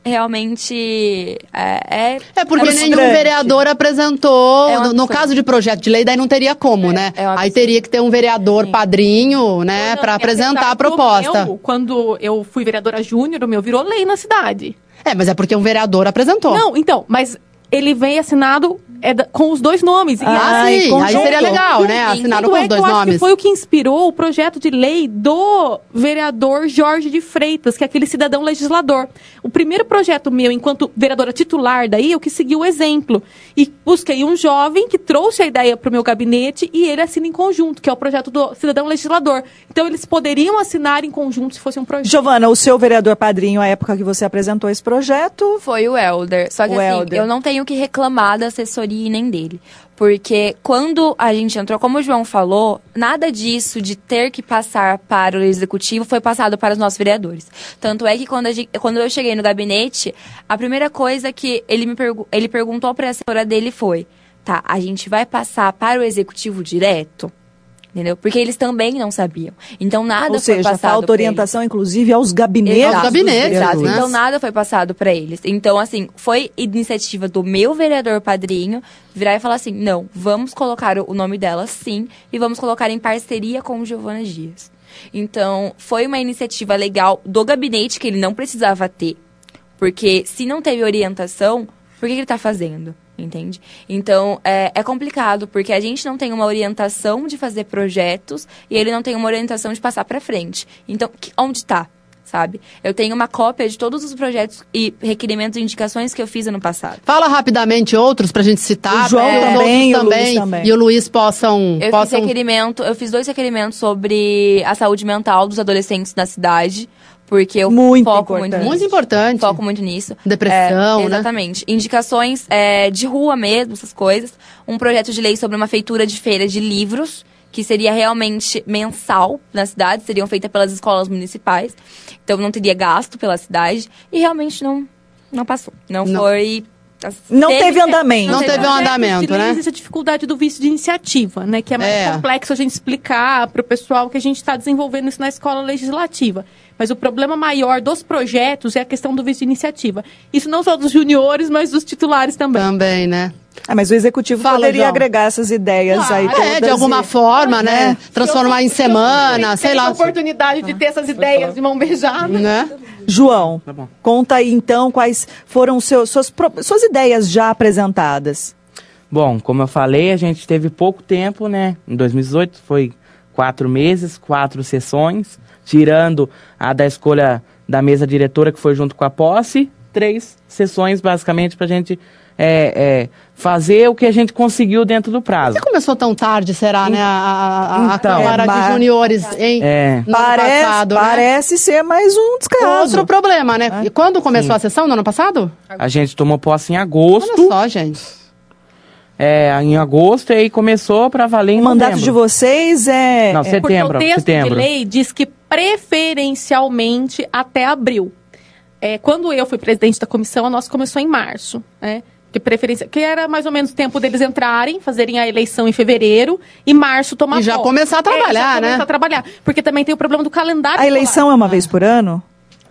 realmente é. É, é porque nenhum vereador apresentou. É no, no caso de projeto de lei, daí não teria como, é, né? É Aí teria que ter um vereador Sim. padrinho, né, para apresentar a proposta. Meu, quando eu fui vereadora júnior, o meu virou lei na cidade. É, mas é porque um vereador apresentou. Não, então, mas ele vem assinado é, com os dois nomes. Ah, e, sim. Aí seria legal, né? Assinado com os dois nomes. foi o que inspirou o projeto de lei do vereador Jorge de Freitas, que é aquele cidadão legislador. O primeiro projeto meu, enquanto vereadora titular daí, eu que segui o exemplo. E busquei um jovem que trouxe a ideia para o meu gabinete e ele assina em conjunto, que é o projeto do cidadão legislador. Então, eles poderiam assinar em conjunto se fosse um projeto. Giovana, o seu vereador padrinho, à época que você apresentou esse projeto... Foi o Helder. Só que, o assim, Helder. eu não tenho que reclamar da assessoria e nem dele. Porque quando a gente entrou, como o João falou, nada disso de ter que passar para o executivo foi passado para os nossos vereadores. Tanto é que quando, gente, quando eu cheguei no gabinete, a primeira coisa que ele me pergu ele perguntou para a assessora dele foi: tá, a gente vai passar para o executivo direto? Entendeu? Porque eles também não sabiam. Então nada Ou foi seja, passado falta orientação, inclusive, aos gabinetes. Exato, Aos gabinetes, exato. né? Então nada foi passado pra eles. Então, assim, foi iniciativa do meu vereador padrinho virar e falar assim: não, vamos colocar o nome dela sim e vamos colocar em parceria com o Giovana Dias. Então, foi uma iniciativa legal do gabinete que ele não precisava ter. Porque se não teve orientação, por que, que ele está fazendo? Entende? Então, é, é complicado, porque a gente não tem uma orientação de fazer projetos e ele não tem uma orientação de passar para frente. Então, que- onde está? Sabe? Eu tenho uma cópia de todos os projetos e requerimentos e indicações que eu fiz ano passado. Fala rapidamente outros pra gente citar. O João os também, outros o Luiz também. E o Luiz possam. Eu possam... fiz requerimento, eu fiz dois requerimentos sobre a saúde mental dos adolescentes na cidade, porque eu Muito foco muito importante. nisso. Muito importante. Foco muito nisso. Depressão, É, né? Exatamente. Indicações é, de rua mesmo, essas coisas. Um projeto de lei sobre uma feitura de feira de livros, que seria realmente mensal na cidade, seriam feitas pelas escolas municipais. Então não teria gasto pela cidade. E realmente não, não passou. Não, Não. foi. Não teve andamento. Não teve um andamento, né? Existe a dificuldade do vício de iniciativa, né? Que é mais É. complexo a gente explicar para o pessoal que a gente está desenvolvendo isso na escola legislativa. Mas o problema maior dos projetos é a questão do vício de iniciativa. Isso não só dos juniores, mas dos titulares também. Também, né? Ah, mas o executivo Fala, poderia João. agregar essas ideias aí todas. É, de alguma e- forma, né? né? Transformar em semana, sei lá. a oportunidade de ter essas ideias de mão beijada. Né? João, Tá bom. conta aí então quais foram seus, suas, suas ideias já apresentadas. Bom, como eu falei, a gente teve pouco tempo, né? Em 2018 foi quatro meses, quatro sessões, tirando a da escolha da mesa diretora que foi junto com a posse, três sessões basicamente para a gente é, é, fazer o que a gente conseguiu dentro do prazo. Que começou tão tarde, será, né? A, a, a Então. Câmara É, de Juniores em, É. no ano parece, passado, né? parece ser mais um descaso. Outro problema, né? E quando começou a sessão, no ano passado? A gente tomou posse em Olha agosto, só, gente. É, em agosto, e aí começou para valer em O mandato novembro. de vocês é. Não, é- setembro, Porque o texto setembro. de lei diz que preferencialmente até abril. É, quando eu fui presidente da comissão, a nossa começou em março, né? Que, preferência, que era mais ou menos o tempo deles entrarem, fazerem a eleição em fevereiro e março tomar E já posse. começar a trabalhar, é, já né? começar a trabalhar. Porque também tem o problema do calendário a eleição escolar. é uma vez por ano?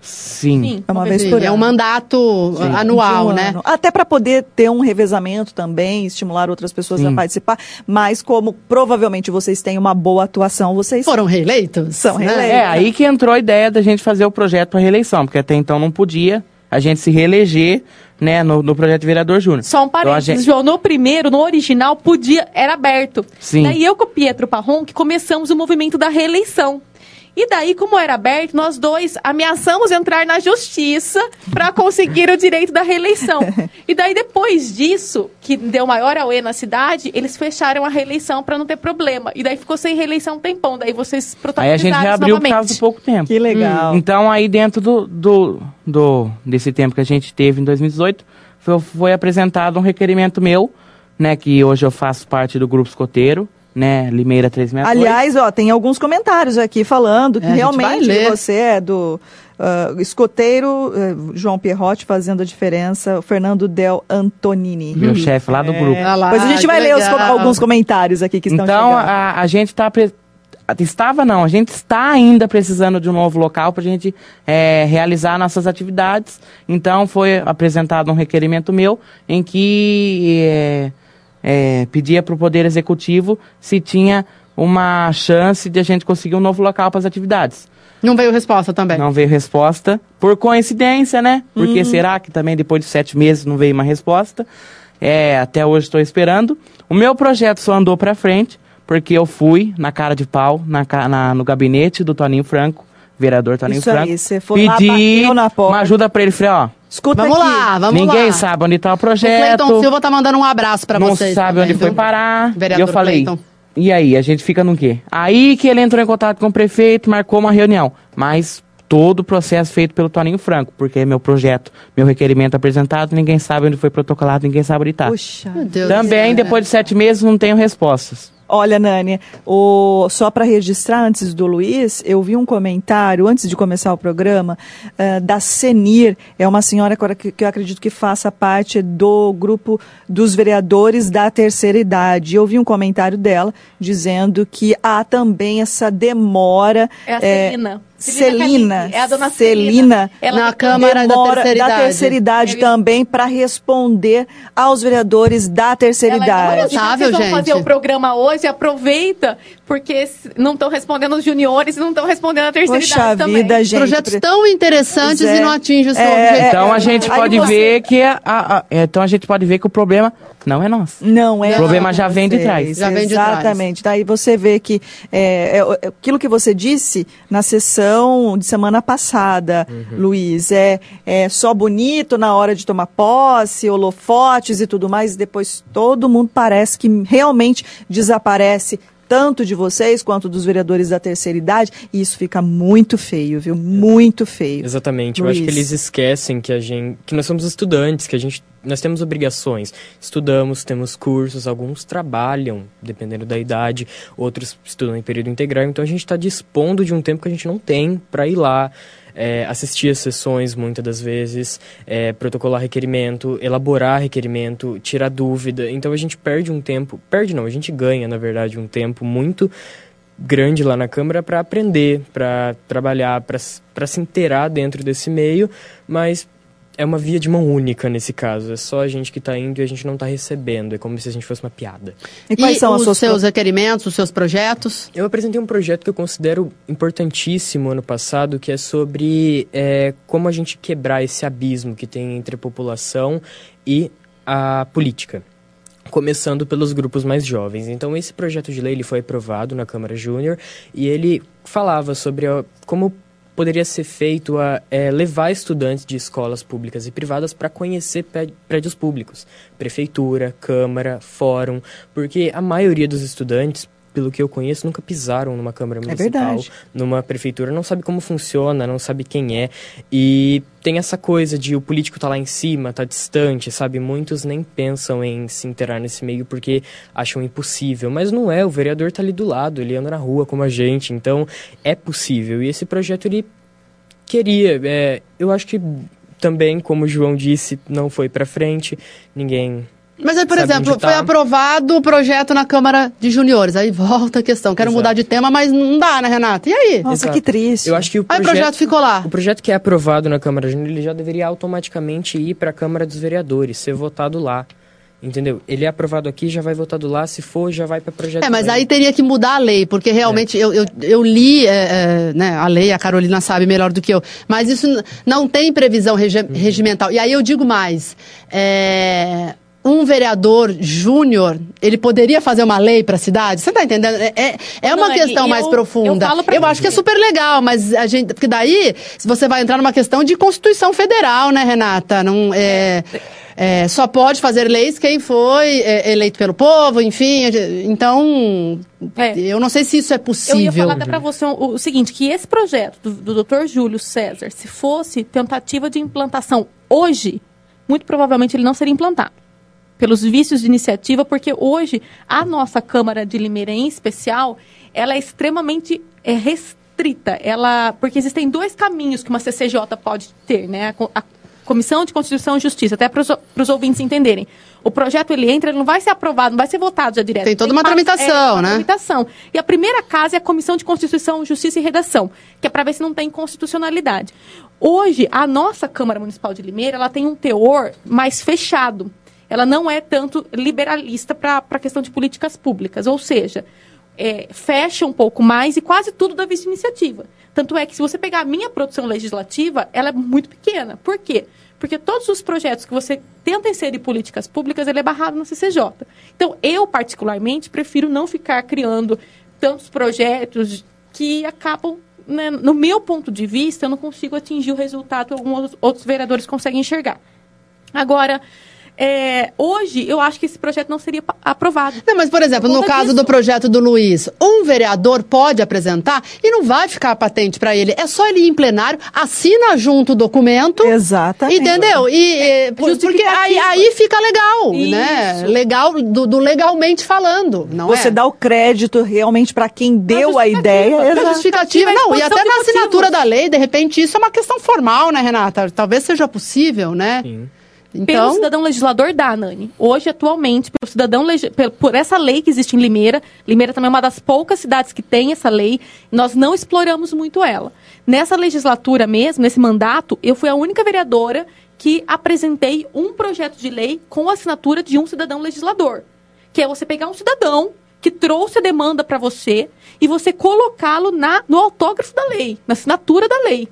Sim. Sim. É uma vez Sim, por é ano. um mandato anual, De um né? ano. Até para poder ter um revezamento também, estimular outras pessoas a Sim. participar. Mas como provavelmente vocês têm uma boa atuação, vocês Foram reeleitos? São né? reeleitos. É, aí que entrou a ideia da gente fazer o projeto para reeleição, porque até então não podia a gente se reeleger né, no, no projeto de vereador júnior. Só um Então, a parênteses, gente- João. No primeiro, no original, podia, era aberto. Sim. Daí eu com o Pietro Parron que começamos o movimento da reeleição. E daí, como era aberto, nós dois ameaçamos entrar na justiça para conseguir o direito da reeleição. E daí, depois disso, que deu maior auê na cidade, eles fecharam a reeleição para não ter problema. E daí ficou sem reeleição um tempão. Daí vocês Aí a protagonizaram gente reabriu por novamente. causa do pouco tempo. Que legal. Então, aí dentro do, do, do- desse tempo que a gente teve em 2018, foi, foi apresentado um requerimento meu, né, que hoje eu faço parte do grupo escoteiro, né, Limeira 362. Aliás, ó, tem alguns comentários aqui falando que É, realmente você é do ah, escoteiro, eh, João Pierrotti fazendo a diferença, o Fernando Del Antonini. meu chefe lá do grupo. Olha lá, Pois a gente vai ler os legal. alguns comentários aqui que estão Então, chegando. a, a gente está... Estava não, a gente está ainda precisando de um novo local para a gente é, realizar nossas atividades. Então foi apresentado um requerimento meu em que é, é, pedia para o Poder Executivo se tinha uma chance de a gente conseguir um novo local para as atividades. Não veio resposta também. Não veio resposta, por coincidência, né? Porque será que também depois de sete meses não veio uma resposta? É, até hoje estou esperando. O meu projeto só andou para frente porque eu fui na cara de pau, na, na- no gabinete do Toninho Franco, vereador Toninho Isso aí, Franco. você foi lá, pedi porta. uma ajuda para ele. Falei, ó, Escuta Vamos aqui. lá, vamos ninguém lá. sabe onde está o O projeto. Cleiton Silva tá mandando um abraço pra não vocês. sabe também, onde foi parar. Vereador e eu falei, Cleiton. e aí, a gente fica no quê? Aí que ele entrou em contato com o prefeito, marcou uma reunião. Mas todo o processo feito pelo Toninho Franco, porque meu projeto, meu requerimento apresentado, ninguém sabe onde foi protocolado, ninguém sabe onde está. Puxa. Meu Deus do Também, céu. depois de sete meses, não tenho respostas. Olha, Nani, o, só para registrar antes do Luiz, eu vi um comentário antes de começar o programa uh, da Senir, é uma senhora que, que eu acredito que faça parte do grupo dos vereadores da terceira idade. Eu vi um comentário dela dizendo que há também essa demora. É a Celina. É, Celina, é a dona Celina, Ela na Câmara da terceira idade, da terceira idade também para responder aos vereadores da terceira Ela idade. É Vocês vão fazer o programa hoje, aproveita, porque não estão respondendo os juniores e não estão respondendo a terceira Poxa idade também. vida, gente. Projetos tão interessantes é. e não atingem o seu É, objetivo. Então a gente pode você- ver que a, a- a- então a gente pode ver que o problema não é nosso. Não é. O problema com já vem de trás. Já vem de trás. Exatamente. Daí você vê que é, é, aquilo que você disse na sessão de semana passada, Luiz, é, é só bonito na hora de tomar posse, holofotes e tudo mais, e depois todo mundo parece que realmente desaparece tanto de vocês quanto dos vereadores da terceira idade, e isso fica muito feio, viu? Muito feio. Exatamente. Eu acho que Luiz. eles esquecem que a gente, que nós somos estudantes, que a gente, nós temos obrigações. Estudamos, temos cursos, alguns trabalham, dependendo da idade, outros estudam em período integral. Então a gente está dispondo de um tempo que a gente não tem para ir lá. É, assistir as sessões muitas das vezes, é, protocolar requerimento, elaborar requerimento, tirar dúvida. Então a gente perde um tempo, perde não, a gente ganha na verdade um tempo muito grande lá na Câmara para aprender, para trabalhar, para se inteirar dentro desse meio, mas é uma via de mão única nesse caso. É só a gente que está indo e a gente não está recebendo. É como se a gente fosse uma piada. E quais são os seus requerimentos, os seus projetos? Eu apresentei um projeto que eu considero importantíssimo ano passado, que é sobre é, como a gente quebrar esse abismo que tem entre a população e a política. Começando pelos grupos mais jovens. Então, esse projeto de lei ele foi aprovado na Câmara Júnior e ele falava sobre a, como poderia ser feito a é, levar estudantes de escolas públicas e privadas para conhecer prédios públicos, prefeitura, câmara, fórum, porque a maioria dos estudantes, pelo que eu conheço, nunca pisaram numa câmara municipal, verdade. numa prefeitura, não sabe como funciona, não sabe quem é e tem essa coisa de o político tá lá em cima, tá distante, sabe? Muitos nem pensam em se inteirar nesse meio porque acham impossível, mas não é, o vereador tá ali do lado, ele anda na rua como a gente, então é possível. E esse projeto ele queria, é, eu acho que também, como o João disse, não foi para frente, ninguém Mas aí, por Sabe exemplo, onde foi tá? aprovado o projeto na Câmara de Juniores. Aí volta a questão. Quero Exato. mudar de tema, mas não dá, né, Renata? E aí? Nossa, Exato. que triste. Eu acho que o Aí o projeto, projeto ficou lá. o projeto que é aprovado na Câmara Júnior, ele já deveria automaticamente ir para a Câmara dos Vereadores, ser votado lá. Entendeu? Ele é aprovado aqui, já vai votado lá, se for, já vai para projeto. É, mas de aí teria que mudar a lei, porque realmente eu, eu, eu li é, é, né, a lei, a Carolina sabe melhor do que eu, mas isso não tem previsão regi- regimental. E aí eu digo mais, é, um vereador júnior, ele poderia fazer uma lei para a cidade? Você está entendendo? É, é, é uma Não, questão eu- mais eu profunda. pra eu acho que é super legal, mas a gente, porque daí você vai entrar numa questão de Constituição Federal, né, Renata? Não, é, é, só pode fazer leis quem foi é, eleito pelo povo, enfim. Então, É. eu não sei se isso é Eu ia possível. falar até pra você o, o seguinte, que esse projeto do, do Dr. Júlio César, se fosse tentativa de implantação hoje, muito provavelmente ele não seria implantado. Pelos vícios de iniciativa, porque hoje a nossa Câmara de Limeira, em especial, ela é extremamente é, restrita. Ela, porque existem dois caminhos que uma CCJ pode ter, né? A, co- a Comissão de Constituição e Justiça, até para os ouvintes entenderem. O projeto ele entra, ele não vai ser aprovado, não vai ser votado já direto. Tem toda uma pass- tramitação, uma né? tramitação. E a primeira casa é a Comissão de Constituição, Justiça e Redação, que é para ver se não tem constitucionalidade. Hoje, a nossa Câmara Municipal de Limeira, ela tem um teor mais fechado. Ela não é tanto liberalista para a questão de políticas públicas, ou seja, é, fecha um pouco mais e quase tudo da vice-iniciativa. Tanto é que se você pegar a minha produção legislativa, ela é muito pequena. Por quê? Porque todos os projetos que você tenta inserir políticas públicas, ele é barrado na CCJ. Então, eu, particularmente, prefiro não ficar criando tantos projetos que acabam, né, no meu ponto de vista, eu não consigo atingir o resultado que alguns outros vereadores conseguem enxergar. Agora, é, hoje eu acho que esse projeto não seria aprovado. Não, mas, por exemplo, Por no caso disso. do projeto do Luiz, um vereador pode apresentar e não vai ficar patente para ele. É só ele ir em plenário, assina junto o documento. Exatamente. Entendeu? E, por- porque aí, aí fica legal, né? Isso. Legal, do, do legalmente falando, não Você é? dá o crédito realmente para quem deu a ideia. Na justificativa, é não, e até na motivos. assinatura da lei, de repente, isso é uma questão formal, né, Renata? Talvez seja possível, né? Sim. Pelo Então, cidadão legislador dá, Nani. Hoje, atualmente, pelo cidadão por essa lei que existe em Limeira, Limeira também é uma das poucas cidades que tem essa lei, nós não exploramos muito ela. Nessa legislatura mesmo, nesse mandato, eu fui a única vereadora que apresentei um projeto de lei com a assinatura de um cidadão legislador. Que é você pegar um cidadão que trouxe a demanda para você e você colocá-lo no autógrafo da lei, na assinatura da lei.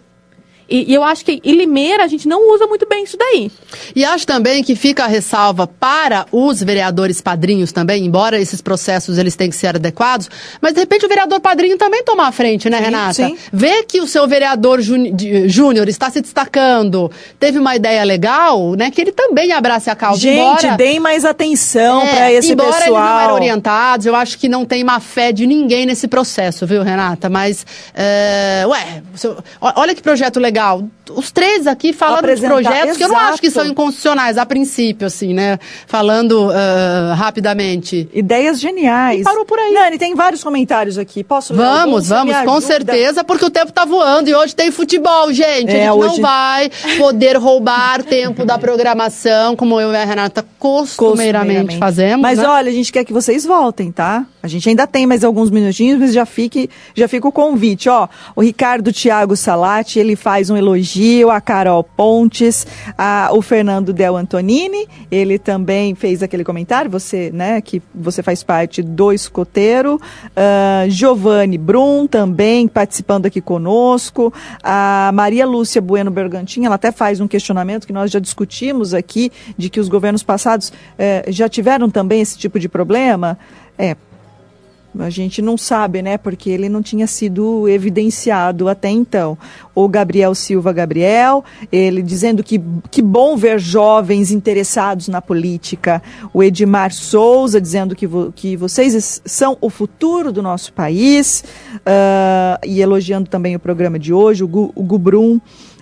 E, e eu acho que em Limeira a gente não usa muito bem isso daí. E acho também que fica a ressalva para os vereadores padrinhos também, embora esses processos eles tenham que ser adequados, mas de repente o vereador padrinho também toma a frente, né, Sim, Renata? sim. Vê que o seu vereador júnior está se destacando, teve uma ideia legal, né, que ele também abrace a causa. Gente, embora, deem mais atenção É, para esse embora pessoal. eles não eram orientados, eu acho que não tem má fé de ninguém nesse processo, viu, Renata? Mas, é, ué, olha que projeto legal. Os três aqui falando de projetos que eu não acho que exato. são inconstitucionais a princípio, assim, né? Falando ah, rapidamente. Ideias geniais. E parou por aí. Nani, tem vários comentários aqui. Posso ler? Vamos, vamos, com ajuda? certeza, porque o tempo tá voando e hoje tem futebol, gente. É, a gente hoje- não vai poder roubar tempo da programação, como eu e a Renata costumeiramente, fazemos. Mas né? olha, a gente quer que vocês voltem, tá? A gente ainda tem mais alguns minutinhos, mas já fique, já fica o convite, ó. O Ricardo Thiago Salati, ele faz um elogio a Carol Pontes, a, o Fernando Del Antonini, ele também fez aquele comentário, você, né, que você faz parte do escoteiro. Ah, Giovanni Brum também participando aqui conosco. A Maria Lúcia Bueno Bergantin, ela até faz um questionamento que nós já discutimos aqui, de que os governos passados eh, já tiveram também esse tipo de problema. É, a gente não sabe, né? Porque ele não tinha sido evidenciado até então. O Gabriel Silva Gabriel, ele dizendo que que bom ver jovens interessados na política. O Edmar Souza dizendo que, vo, que vocês são o futuro do nosso país. ah, e elogiando também o programa de hoje. O, Gu, o Gubrum,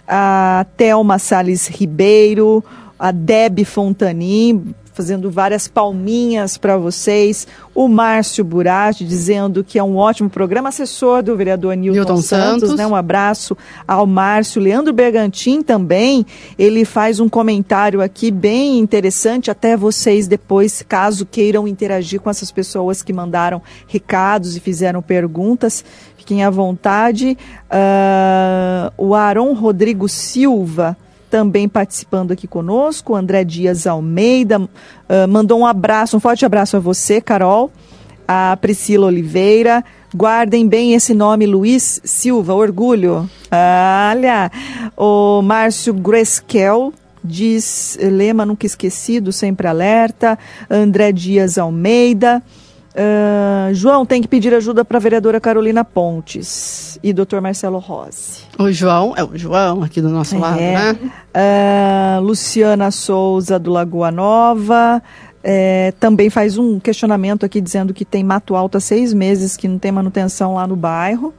a Thelma Salles Ribeiro, a Deb Fontanin, fazendo várias palminhas para vocês. O Márcio Burati dizendo que é um ótimo programa, assessor do vereador Newton, Newton Santos, Santos. né? Um abraço ao Márcio. Leandro Bergantin também, ele faz um comentário aqui bem interessante, até vocês depois, caso queiram interagir com essas pessoas que mandaram recados e fizeram perguntas, fiquem à vontade. Ah, o Aron Rodrigo Silva também participando aqui conosco, André Dias Almeida ah, mandou um abraço, um forte abraço a você, Carol, a Priscila Oliveira. Guardem bem esse nome, Luiz Silva, orgulho. Olha, o Márcio Greskel diz, lema nunca esquecido, sempre alerta. André Dias Almeida. Ah, João, tem que pedir ajuda para a vereadora Carolina Pontes e doutor Marcelo Rossi. O João, é o João aqui do nosso lado, É. né? Ah, Luciana Souza, do Lagoa Nova. é, também faz um questionamento aqui dizendo que tem mato alto há seis meses, que não tem manutenção lá no bairro.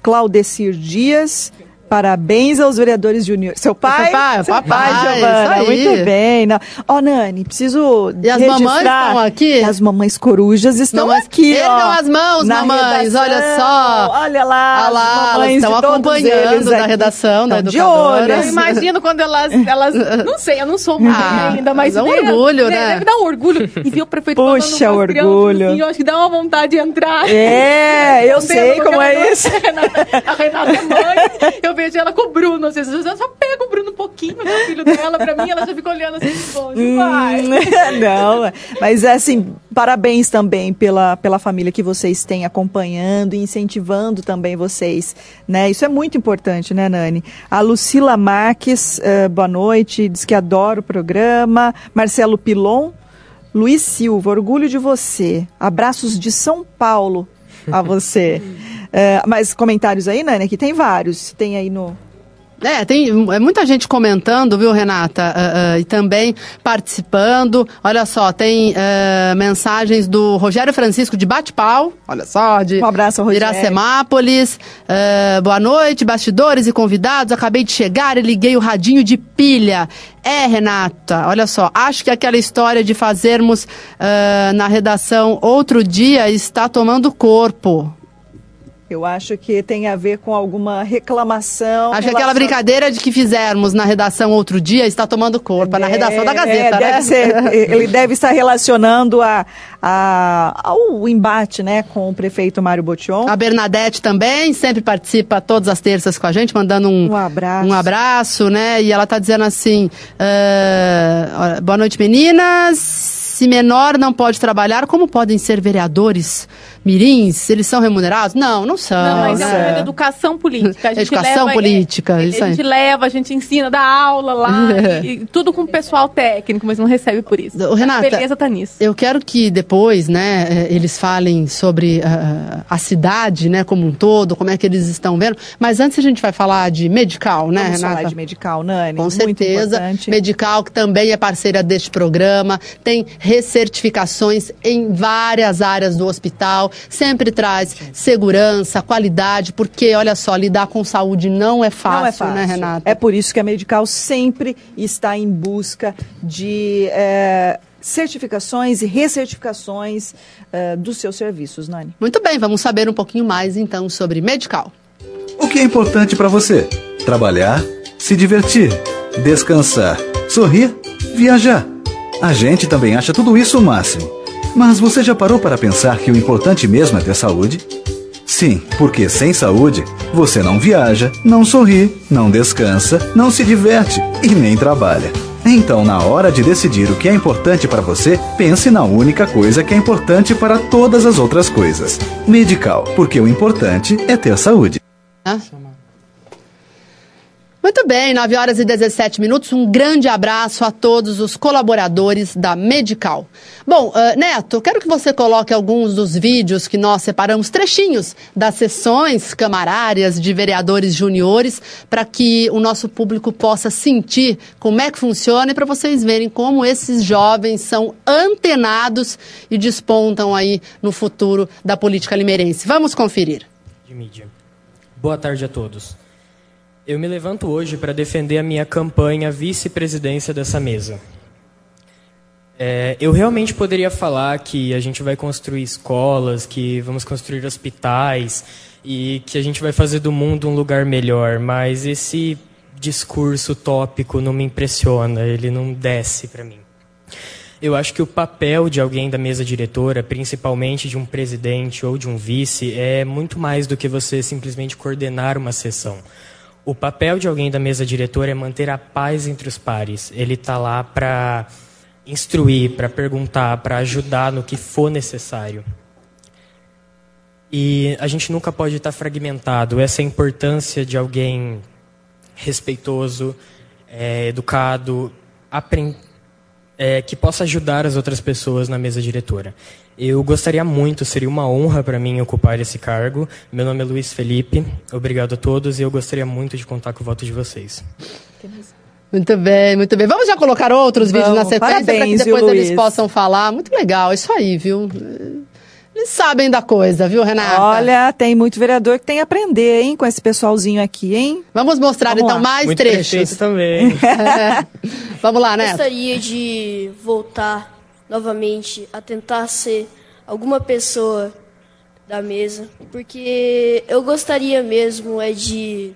Claudecir Dias. Parabéns aos vereadores juniores. Seu pai? papai, Seu papai, pai, Giovana. isso aí. Muito bem. Ó, Nani, preciso E as registrar mamães estão aqui? que As mamães corujas estão Mamães- aqui, Ergam ó. as mãos, na mamães, redação. olha só. Olha lá, Olha lá, as elas mamães estão acompanhando da redação, da educadora. olho. Eu imagino quando elas, elas. Não sei, eu não sou mãe Ah, ainda, mas. é um deve- orgulho, deve- né? Deve dar um orgulho. E ver o prefeito Puxa, falando orgulho. assim, eu acho que dá uma vontade de entrar. É, eu sei como é isso. A Renata é mãe, eu vejo ela com o Bruno. Às vezes eu só pego o Bruno um pouquinho, né, o filho dela, pra mim, ela já fica olhando assim, bom, vai. Hum, Não, mas é assim, parabéns também pela, pela família que vocês têm acompanhando e incentivando também vocês, né? Isso é muito importante, né, Nani? A Lucila Marques, eh, boa noite, diz que adora o programa. Marcelo Pilon, Luiz Silva, orgulho de você. Abraços de São Paulo a você. Eh, mas comentários aí, Nani, aqui tem vários. Tem aí no, É, tem é muita gente comentando, viu, Renata? Uh, uh, e também participando. Olha só, tem uh, mensagens do Rogério Francisco de Bate-Pau. Olha só, de um abraço, Rogério. Iracemápolis. boa noite, bastidores e convidados. Acabei de chegar e liguei o radinho de pilha. É, Renata, olha só, acho que aquela história de fazermos na redação outro dia está tomando corpo. Eu acho que tem a ver com alguma reclamação. Acho que aquela brincadeira de que fizermos na redação outro dia está tomando corpo, é, na redação da Gazeta, é, né? Deve ser, ele deve estar relacionando a, a, ao embate né, com o prefeito Mário Botion. A Bernadette também sempre participa todas as terças com a gente, mandando um, um abraço. Um abraço, né? E ela está dizendo assim: uh, boa noite, meninas. Se menor não pode trabalhar, como podem ser vereadores? Mirins, eles são remunerados? Não, não são. Não, mas né? é educação política. A gente educação leva, política, é, isso A gente leva, a gente ensina, dá aula lá, e, e tudo com pessoal técnico, mas não recebe por isso. O Renata, a beleza tá nisso. Eu quero que depois, né, eh, eles falem sobre uh, a cidade, né, como um todo, como é que eles estão vendo. Mas antes a gente vai falar de medical, né, Vamos Renata? falar de medical, Nani. Com Muito certeza. Importante. Medical, que também é parceira deste programa, tem recertificações em várias áreas do hospital, sempre traz segurança, qualidade, porque, olha só, lidar com saúde não é fácil, não é fácil. né, Renata? É por isso que a Medical sempre está em busca de é, certificações e recertificações é, dos seus serviços, Nani. Muito bem, vamos saber um pouquinho mais então sobre Medical. O que é importante para você? Trabalhar, se divertir, descansar, sorrir, viajar. A gente também acha tudo isso o máximo. Mas você já parou para pensar que o importante mesmo é ter saúde? Sim, porque sem saúde, você não viaja, não sorri, não descansa, não se diverte e nem trabalha. Então, na hora de decidir o que é importante para você, pense na única coisa que é importante para todas as outras coisas. Medical, porque o importante é ter saúde. Ah. Muito bem, 9 horas e 17 minutos. Um grande abraço a todos os colaboradores da Medical. Bom, uh, Neto, quero que você coloque alguns dos vídeos que nós separamos, trechinhos das sessões camarárias de vereadores juniores, para que o nosso público possa sentir como é que funciona e para vocês verem como esses jovens são antenados e despontam aí no futuro da política limeirense. Vamos conferir. De mídia. Boa tarde a todos. Eu me levanto hoje para defender a minha campanha vice-presidência dessa mesa. É, eu realmente poderia falar que a gente vai construir escolas, que vamos construir hospitais e que a gente vai fazer do mundo um lugar melhor, mas esse discurso tópico não me impressiona, ele não desce para mim. Eu acho que o papel de alguém da mesa diretora, principalmente de um presidente ou de um vice, é muito mais do que você simplesmente coordenar uma sessão. O papel de alguém da mesa diretora é manter a paz entre os pares. Ele está lá para instruir, para perguntar, para ajudar no que for necessário. E a gente nunca pode estar fragmentado. Essa é a importância de alguém respeitoso, é, educado, é, que possa ajudar as outras pessoas na mesa diretora. Eu gostaria muito, seria uma honra para mim ocupar esse cargo. Meu nome é Luiz Felipe, obrigado a todos e eu gostaria muito de contar com o voto de vocês. Muito bem, muito bem. Vamos já colocar outros Vamos, vídeos na sequência para que depois eles Luiz? possam falar. Muito legal, isso aí, viu? Eles sabem da coisa, viu, Renata? Olha, tem muito vereador que tem a aprender, hein, com esse pessoalzinho aqui, hein? Vamos mostrar Vamos então lá. mais muito trechos. também. É. Vamos lá, né? gostaria de voltar novamente a tentar ser alguma pessoa da mesa, porque eu gostaria mesmo é de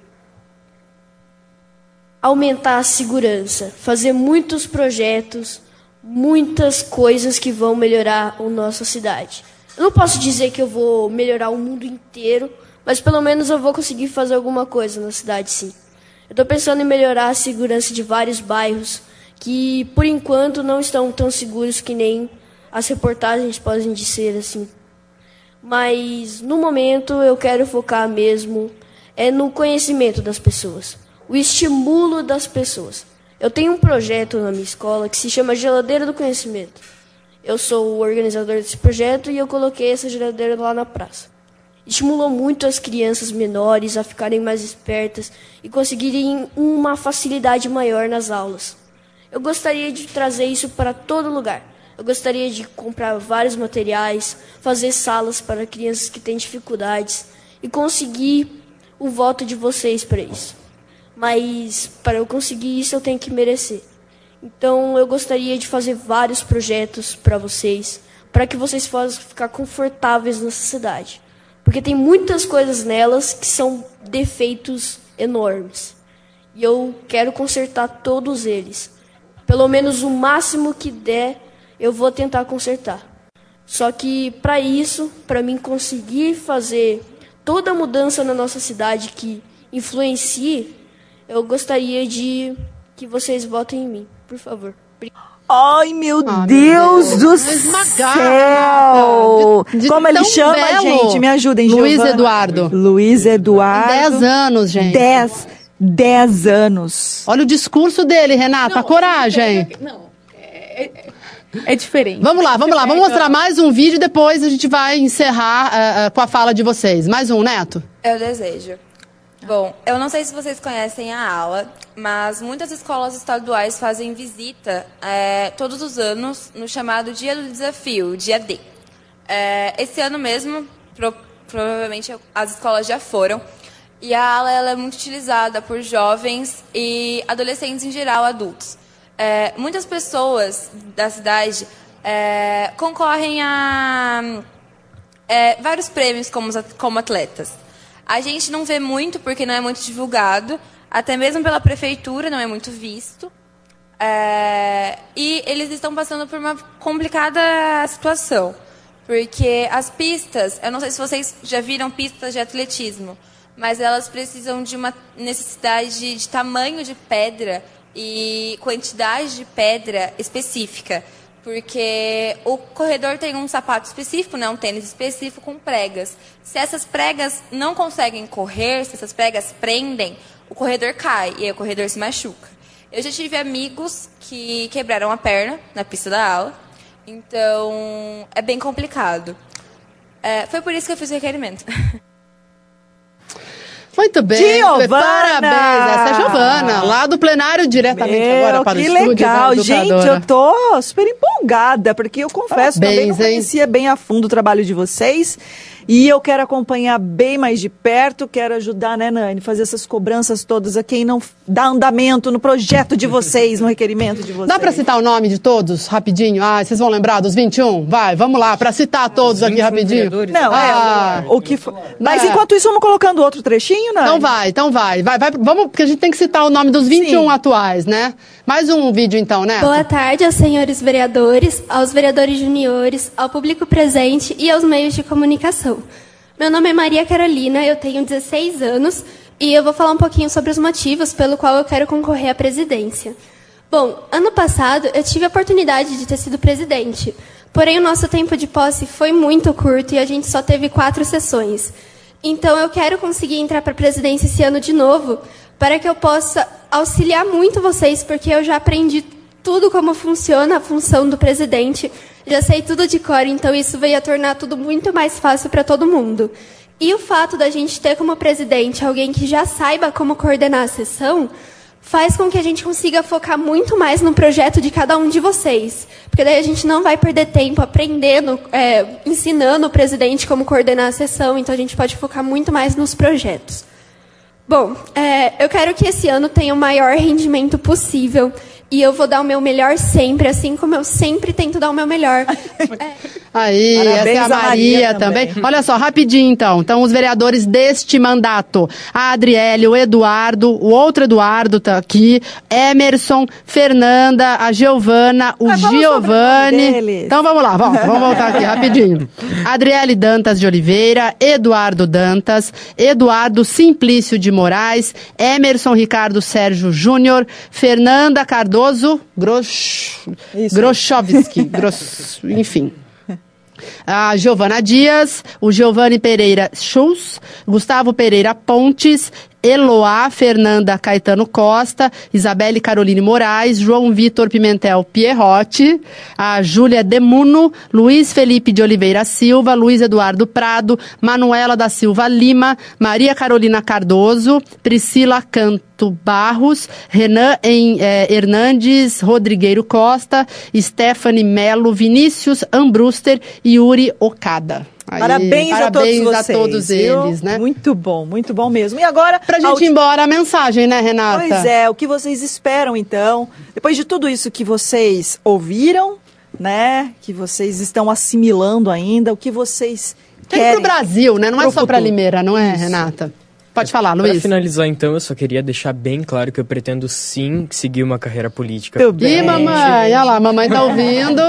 aumentar a segurança, fazer muitos projetos, muitas coisas que vão melhorar a nossa cidade. Eu não posso dizer que eu vou melhorar o mundo inteiro, mas pelo menos eu vou conseguir fazer alguma coisa na cidade, sim. Eu estou pensando em melhorar a segurança de vários bairros que, por enquanto, não estão tão seguros que nem as reportagens podem dizer assim. Mas no momento eu quero focar mesmo é no conhecimento das pessoas, o estímulo das pessoas. Eu tenho um projeto na minha escola que se chama Geladeira do Conhecimento. Eu sou o organizador desse projeto e eu coloquei essa geladeira lá na praça. estimulou muito as crianças menores a ficarem mais espertas e conseguirem uma facilidade maior nas aulas. Eu gostaria de trazer isso para todo lugar. Eu gostaria de comprar vários materiais, fazer salas para crianças que têm dificuldades e conseguir o voto de vocês para isso. Mas para eu conseguir isso eu tenho que merecer. Então eu gostaria de fazer vários projetos para vocês, para que vocês possam ficar confortáveis nessa cidade. Porque tem muitas coisas nelas que são defeitos enormes. E eu quero consertar todos eles. Pelo menos o máximo que der, eu vou tentar consertar. Só que para isso, para mim conseguir fazer toda a mudança na nossa cidade que influencie, eu gostaria de que vocês votem em mim, por favor. Ai, meu, ah, Deus, meu Deus do Esmagar, céu! De, de Como ele chama, belo. gente? Me ajudem, Luiz Giovana. Eduardo. Luiz Eduardo. Dez anos, gente. Dez. Dez anos. Olha o discurso dele, Renata. Não, coragem. Não, é, é, é, diferente. Vamos lá, vamos lá. Vamos mostrar mais um vídeo e depois a gente vai encerrar uh, uh, com a fala de vocês. Mais um, Neto? Eu desejo. Bom, eu não sei se vocês conhecem a aula, mas muitas escolas estaduais fazem visita é, todos os anos no chamado Dia do Desafio, dia D. É, esse ano mesmo, pro, provavelmente as escolas já foram, e a aula ela é muito utilizada por jovens e adolescentes em geral, adultos. É, muitas pessoas da cidade é, concorrem a é, vários prêmios como, como atletas. A gente não vê muito porque não é muito divulgado, até mesmo pela prefeitura não é muito visto. É, e eles estão passando por uma complicada situação, porque as pistas, eu não sei se vocês já viram pistas de atletismo, mas elas precisam de uma necessidade de, tamanho de pedra e quantidade de pedra específica porque o corredor tem um sapato específico, né, um tênis específico com pregas. Se essas pregas não conseguem correr, se essas pregas prendem, o corredor cai e aí o corredor se machuca. Eu já tive amigos que quebraram a perna na pista da aula, então é bem complicado. É, foi por isso que eu fiz o requerimento. Muito bem. Giovana! Parabéns. Essa é a Giovana, lá do plenário diretamente Meu, agora para o estúdio. Que legal. Gente, eu tô super empolgada, porque eu confesso, Parabéns, também não conhecia hein? bem a fundo o trabalho de vocês. E eu quero acompanhar bem mais de perto, quero ajudar, né, Nani, fazer essas cobranças todas a quem não dá andamento no projeto de vocês, no requerimento de vocês. Dá para citar o nome de todos, rapidinho? Ah, vocês vão lembrar dos 21? Vai, vamos lá, para citar todos aqui rapidinho. Não, é, ah, é, o que for... Mas é. enquanto isso, vamos colocando outro trechinho, Nani? Então vai, então vai. vai, vai vamos, porque a gente tem que citar o nome dos 21 Sim. atuais, né? Mais um vídeo então, né? Boa tarde aos senhores vereadores, aos vereadores juniores, ao público presente e aos meios de comunicação. Meu nome é Maria Carolina, eu tenho 16 anos e eu vou falar um pouquinho sobre os motivos pelo qual eu quero concorrer à presidência. Bom, ano passado eu tive a oportunidade de ter sido presidente, porém o nosso tempo de posse foi muito curto e a gente só teve quatro sessões. Então eu quero conseguir entrar para a presidência esse ano de novo, para que eu possa auxiliar muito vocês, porque eu já aprendi tudo como funciona a função do presidente já sei tudo de cor, então isso veio a tornar tudo muito mais fácil para todo mundo. E o fato da gente ter como presidente alguém que já saiba como coordenar a sessão faz com que a gente consiga focar muito mais no projeto de cada um de vocês. Porque daí a gente não vai perder tempo aprendendo, é, ensinando o presidente como coordenar a sessão, então a gente pode focar muito mais nos projetos. Bom, é, eu quero que esse ano tenha o maior rendimento possível e eu vou dar o meu melhor sempre, assim como eu sempre tento dar o meu melhor. é. Aí, Parabéns essa é a Maria, Maria também. também. Olha só, rapidinho então. Então, os vereadores deste mandato: a Adriele, o Eduardo, o outro Eduardo tá aqui, Emerson, Fernanda, a Giovana, o ah, Giovanni. Então vamos lá, vamos, vamos voltar aqui rapidinho. Adriele Dantas de Oliveira, Eduardo Dantas, Eduardo Simplício de Moraes, Emerson Ricardo Sérgio Júnior, Fernanda Cardoso Grosch, Groschowski, Gross, enfim. A Giovana Dias, o Giovanni Pereira Schultz, Gustavo Pereira Pontes, Eloá Fernanda Caetano Costa, Isabelle Caroline Moraes, João Vitor Pimentel Pierrotti, a Júlia Demuno, Luiz Felipe de Oliveira Silva, Luiz Eduardo Prado, Manuela da Silva Lima, Maria Carolina Cardoso, Priscila Canto Barros, Renan em, eh, Hernandes Rodrigueiro Costa, Stephanie Melo, Vinícius Ambruster e Yuri Okada. Aí, parabéns, a todos parabéns vocês. a todos eles, né? Muito bom, muito bom mesmo. E agora, Pra a gente ulti- ir embora, a mensagem, né, Renata? Pois é, o que vocês esperam então? Depois de tudo isso que vocês ouviram, né? Que vocês estão assimilando ainda, o que vocês Tem querem pro Brasil, né? Não é só futuro. Limeira, não é, Renata? Pode falar, Para Luiz. finalizar, então, eu só queria deixar bem claro que eu pretendo sim seguir uma carreira política. Muito Ih, mamãe, olha lá, mamãe tá ouvindo.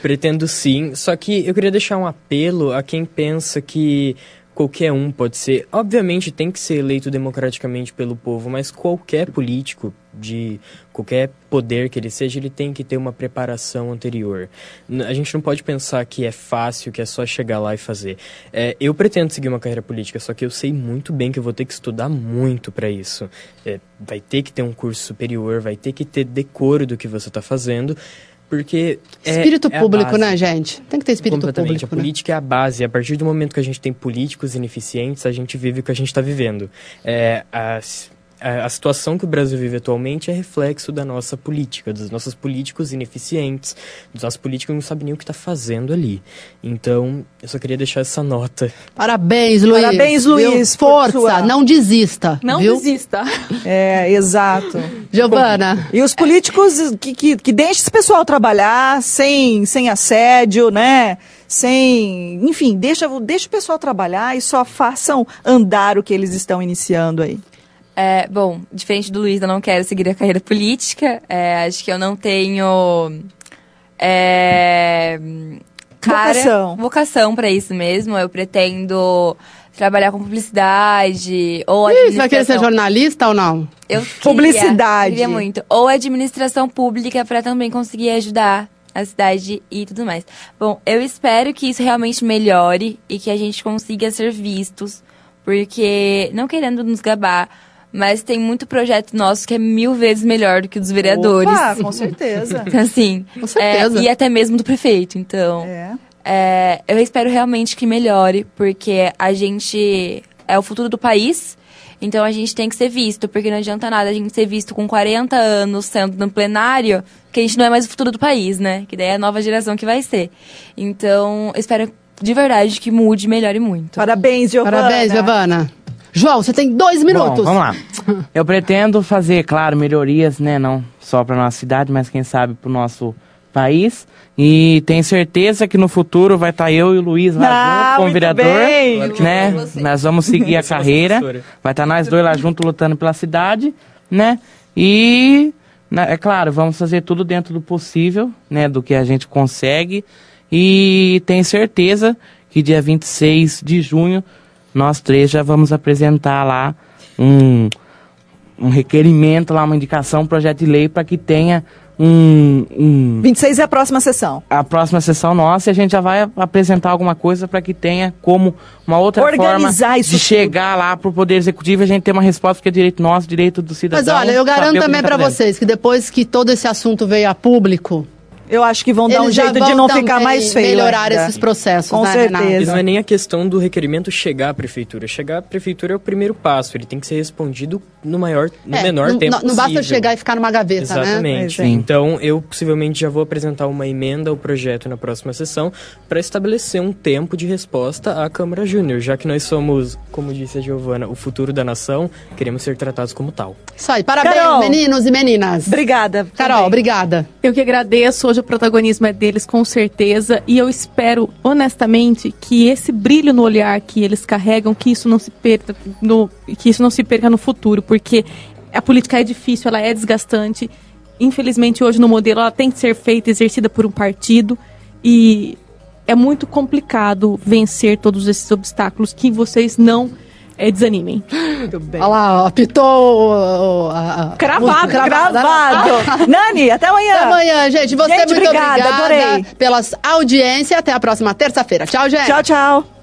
Pretendo sim, só que eu queria deixar um apelo a quem pensa que qualquer um pode ser. Obviamente tem que ser eleito democraticamente pelo povo, mas qualquer político de qualquer poder que ele seja, ele tem que ter uma preparação anterior. A gente não pode pensar que é fácil, que é só chegar lá e fazer. É, eu pretendo seguir uma carreira política, só que eu sei muito bem que eu vou ter que estudar muito para isso. É, vai ter que ter um curso superior, vai ter que ter decoro do que você está fazendo. Porque é- Espírito é público, base. né, gente? Tem que ter espírito Completamente. público. A né? política é a base. A partir do momento que a gente tem políticos ineficientes, a gente vive o que a gente está vivendo. É, a, a, situação que o Brasil vive atualmente é reflexo da nossa política, dos nossos políticos ineficientes, dos nossos políticos que não sabem nem o que está fazendo ali. Então, eu só queria deixar essa nota. Parabéns, Luiz. Parabéns, viu? Luiz, por Força, sua- não desista. Não viu? desista. É, exato. Giovana. E os políticos que, que, que deixem esse pessoal trabalhar sem, sem assédio, né? Sem. Enfim, deixa, deixa o pessoal trabalhar e só façam andar o que eles estão iniciando aí. É, bom, diferente do Luiz, eu não quero seguir a carreira política. É, acho que eu não tenho. É, cara, Vocação. vocação para isso mesmo. Eu pretendo trabalhar com publicidade ou Ih, você vai querer ser jornalista ou não? Eu queria, Publicidade. Queria muito. Ou administração pública para também conseguir ajudar a cidade e tudo mais. Bom, eu espero que isso realmente melhore e que a gente consiga ser vistos, porque não querendo nos gabar, mas tem muito projeto nosso que é mil vezes melhor do que o dos vereadores. Opa, com certeza. assim, Com certeza. é, e até mesmo do prefeito. Então, É. é, eu espero realmente que melhore, porque a gente é o futuro do país, então a gente tem que ser visto, porque não adianta nada a gente ser visto com 40 anos sendo no plenário, que a gente não é mais o futuro do país, né? Que daí é a nova geração que vai ser. Então, eu espero de verdade que mude e melhore muito. Parabéns, Giovana. Parabéns, Giovana. João, você tem dois minutos. Bom, vamos lá. Eu pretendo fazer, claro, melhorias, né? Não só para nossa cidade, mas quem sabe para o nosso país. E tenho certeza que no futuro vai estar eu e o Luiz lá Ah, junto com o vereador. bem. Né? Nós vamos seguir a Sou carreira. Vai estar nós dois lá junto lutando pela cidade, né? E, é claro, vamos fazer tudo dentro do possível, né? Do que a gente consegue. E tenho certeza que dia 26 de junho nós três já vamos apresentar lá um, um requerimento, lá uma indicação, um projeto de lei para que tenha um, um 26 é a próxima sessão. a próxima sessão nossa e a gente já vai apresentar alguma coisa para que tenha como uma outra Organizar forma isso de tudo. chegar lá para o Poder Executivo e a gente ter uma resposta que é direito nosso, direito do cidadão. Mas olha, eu garanto também a gente pra tá vocês que depois que todo esse assunto veio a público, Eu acho que vão dar um jeito de não ficar também mais feio. melhorar ainda. esses processos, Com né, certeza. Renato? E não é nem a questão do requerimento chegar à prefeitura. Chegar à prefeitura é o primeiro passo. Ele tem que ser respondido no maior, no É, menor não, tempo não, não basta possível. chegar e ficar numa gaveta, né? Exatamente. Pois é. Então, eu possivelmente já vou apresentar uma emenda ao projeto na próxima sessão para estabelecer um tempo de resposta à Câmara Júnior, já que nós somos, como disse a Giovana, o futuro da nação, queremos ser tratados como tal. Isso aí, parabéns, Carol. meninos e meninas. Obrigada. Carol, também. obrigada. Eu que agradeço, hoje o protagonismo é deles com certeza e eu espero honestamente que esse brilho no olhar que eles carregam, que isso não se perca no, que isso não se perca no futuro, porque a política é difícil, ela é desgastante. Infelizmente hoje no modelo ela tem que ser feita, exercida por um partido e é muito complicado vencer todos esses obstáculos que vocês não eh, desanimem. Muito bem. Olha lá, ó, apitou Cravado, cravado. Nani, até amanhã. Até amanhã, gente. Você Gente, muito obrigada, obrigada adorei. pela audiência. Até a próxima terça-feira. Tchau, gente. Tchau, tchau.